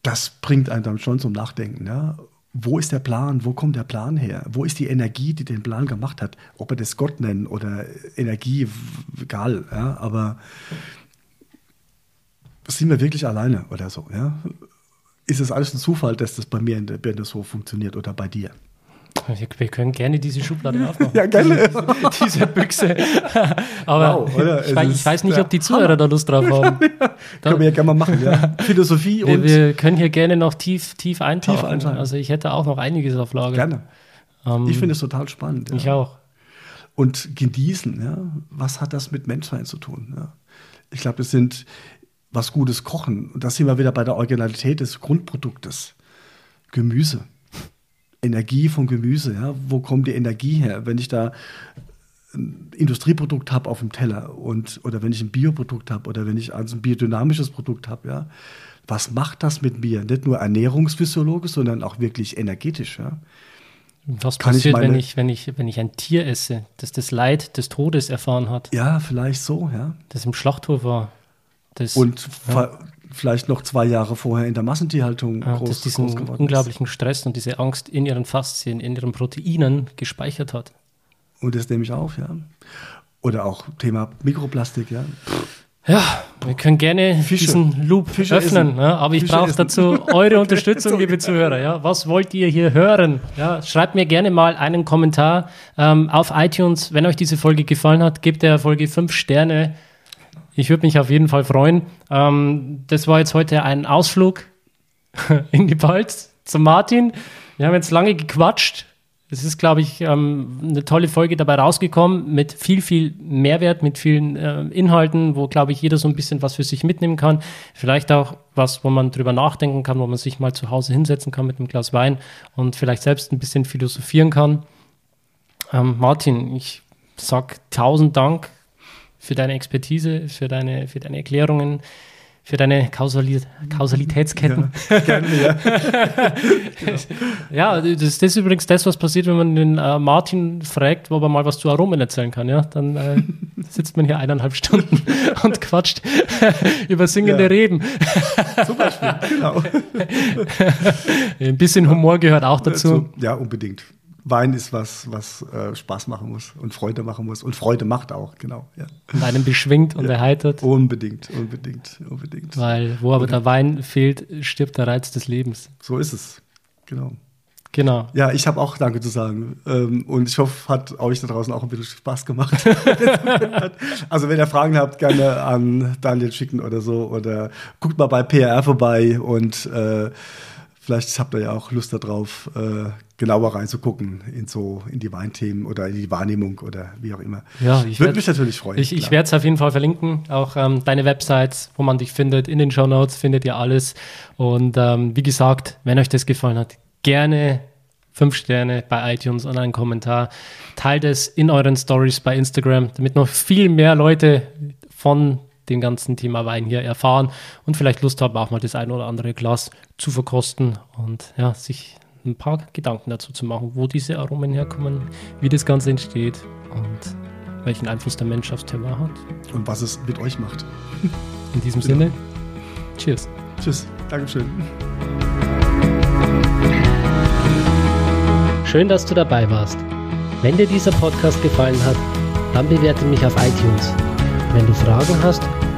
das bringt einen dann schon zum Nachdenken. Ja? Wo ist der Plan? Wo kommt der Plan her? Wo ist die Energie, die den Plan gemacht hat? Ob wir das Gott nennen oder Energie, egal. Ja? Aber sind wir wirklich alleine oder so? Ja? Ist es alles ein Zufall, dass das bei mir in der Birne so funktioniert oder bei dir? Wir können gerne diese Schublade aufmachen. ja, gerne. Diese, diese Büchse. Aber wow, ich, weiß, ich, weiß nicht, ob die Zuhörer da Lust drauf haben. ja, können wir ja gerne mal machen, ja. Philosophie wir, und. Wir können hier gerne noch tief, tief eintauchen. Tief eintauchen. Also ich hätte auch noch einiges auf Lager. Gerne. Ähm, ich finde es total spannend. Ja. Ich auch. Und genießen, ja. Was hat das mit Menschsein zu tun? Ja? Ich glaube, das sind was Gutes kochen. Und da sind wir wieder bei der Originalität des Grundproduktes. Gemüse. Energie von Gemüse. Ja? Wo kommt die Energie her? Wenn ich da ein Industrieprodukt habe auf dem Teller und oder wenn ich ein Bioprodukt habe oder wenn ich also ein biodynamisches Produkt habe, ja, was macht das mit mir? Nicht nur ernährungsphysiologisch, sondern auch wirklich energetisch. Ja? Was Kann passiert, ich meine, wenn, ich, wenn, ich, wenn ich ein Tier esse, das das Leid des Todes erfahren hat? Ja, vielleicht so, ja. Das im Schlachthof war. Das, und ja vielleicht noch zwei Jahre vorher in der Massentierhaltung ja, groß, dass diesen groß geworden unglaublichen ist. Stress und diese Angst in ihren Faszien, in ihren Proteinen gespeichert hat. Und das nehme ich auf, ja. Oder auch Thema Mikroplastik, ja. Ja, wir können gerne Fische. diesen Loop Fische öffnen, ja, aber ich brauche dazu eure Unterstützung, liebe Zuhörer. Ja, was wollt ihr hier hören? Ja, schreibt mir gerne mal einen Kommentar ähm, auf iTunes. Wenn euch diese Folge gefallen hat, gebt der Folge fünf Sterne. Ich würde mich auf jeden Fall freuen. Ähm, das war jetzt heute ein Ausflug in die Balz zum Martin. Wir haben jetzt lange gequatscht. Es ist, glaube ich, ähm, eine tolle Folge dabei rausgekommen mit viel, viel Mehrwert, mit vielen äh, Inhalten, wo, glaube ich, jeder so ein bisschen was für sich mitnehmen kann. Vielleicht auch was, wo man drüber nachdenken kann, wo man sich mal zu Hause hinsetzen kann mit einem Glas Wein und vielleicht selbst ein bisschen philosophieren kann. Ähm, Martin, ich sag tausend Dank für deine Expertise, für deine, für deine Erklärungen, für deine Kausali Kausalitätsketten. Ja, gerne, ja. ja, das, das, ist übrigens das, was passiert, wenn man den äh, Martin fragt, ob er mal was zu Aromen erzählen kann. Ja? Dann äh, sitzt man hier eineinhalb Stunden und quatscht über singende ja. Reben. Zum Beispiel, genau. Ein bisschen Humor gehört auch dazu. Ja, unbedingt. Wein ist was, was äh, Spaß machen muss und Freude machen muss und Freude macht auch, genau. Ja. Und einem beschwingt und ja. erheitert. Unbedingt, unbedingt, unbedingt. Weil wo aber der Wein fehlt, stirbt der Reiz des Lebens. So ist es, genau. Genau. Ja, ich habe auch Danke zu sagen. Ähm, und ich hoffe, hat euch da draußen auch ein bisschen Spaß gemacht. also, wenn ihr Fragen habt, gerne an Daniel schicken oder so. Oder guckt mal bei PR vorbei und äh, vielleicht habt ihr ja auch Lust darauf, äh, genauer reinzugucken in so in die Weinthemen oder in die Wahrnehmung oder wie auch immer. Ja, ich würde mich natürlich freuen. Ich, ich werde es auf jeden Fall verlinken, auch ähm, deine Websites, wo man dich findet. In den Show Notes findet ihr alles. Und ähm, wie gesagt, wenn euch das gefallen hat, gerne fünf Sterne bei iTunes und einen Kommentar. Teilt es in euren Stories bei Instagram, damit noch viel mehr Leute von dem ganzen Thema Wein hier erfahren und vielleicht Lust haben, auch mal das ein oder andere Glas zu verkosten und ja, sich ein paar Gedanken dazu zu machen, wo diese Aromen herkommen, wie das Ganze entsteht und welchen Einfluss der Mensch aufs Thema hat. Und was es mit euch macht. In diesem genau. Sinne, cheers. Tschüss, Dankeschön. Schön, dass du dabei warst. Wenn dir dieser Podcast gefallen hat, dann bewerte mich auf iTunes. Wenn du Fragen hast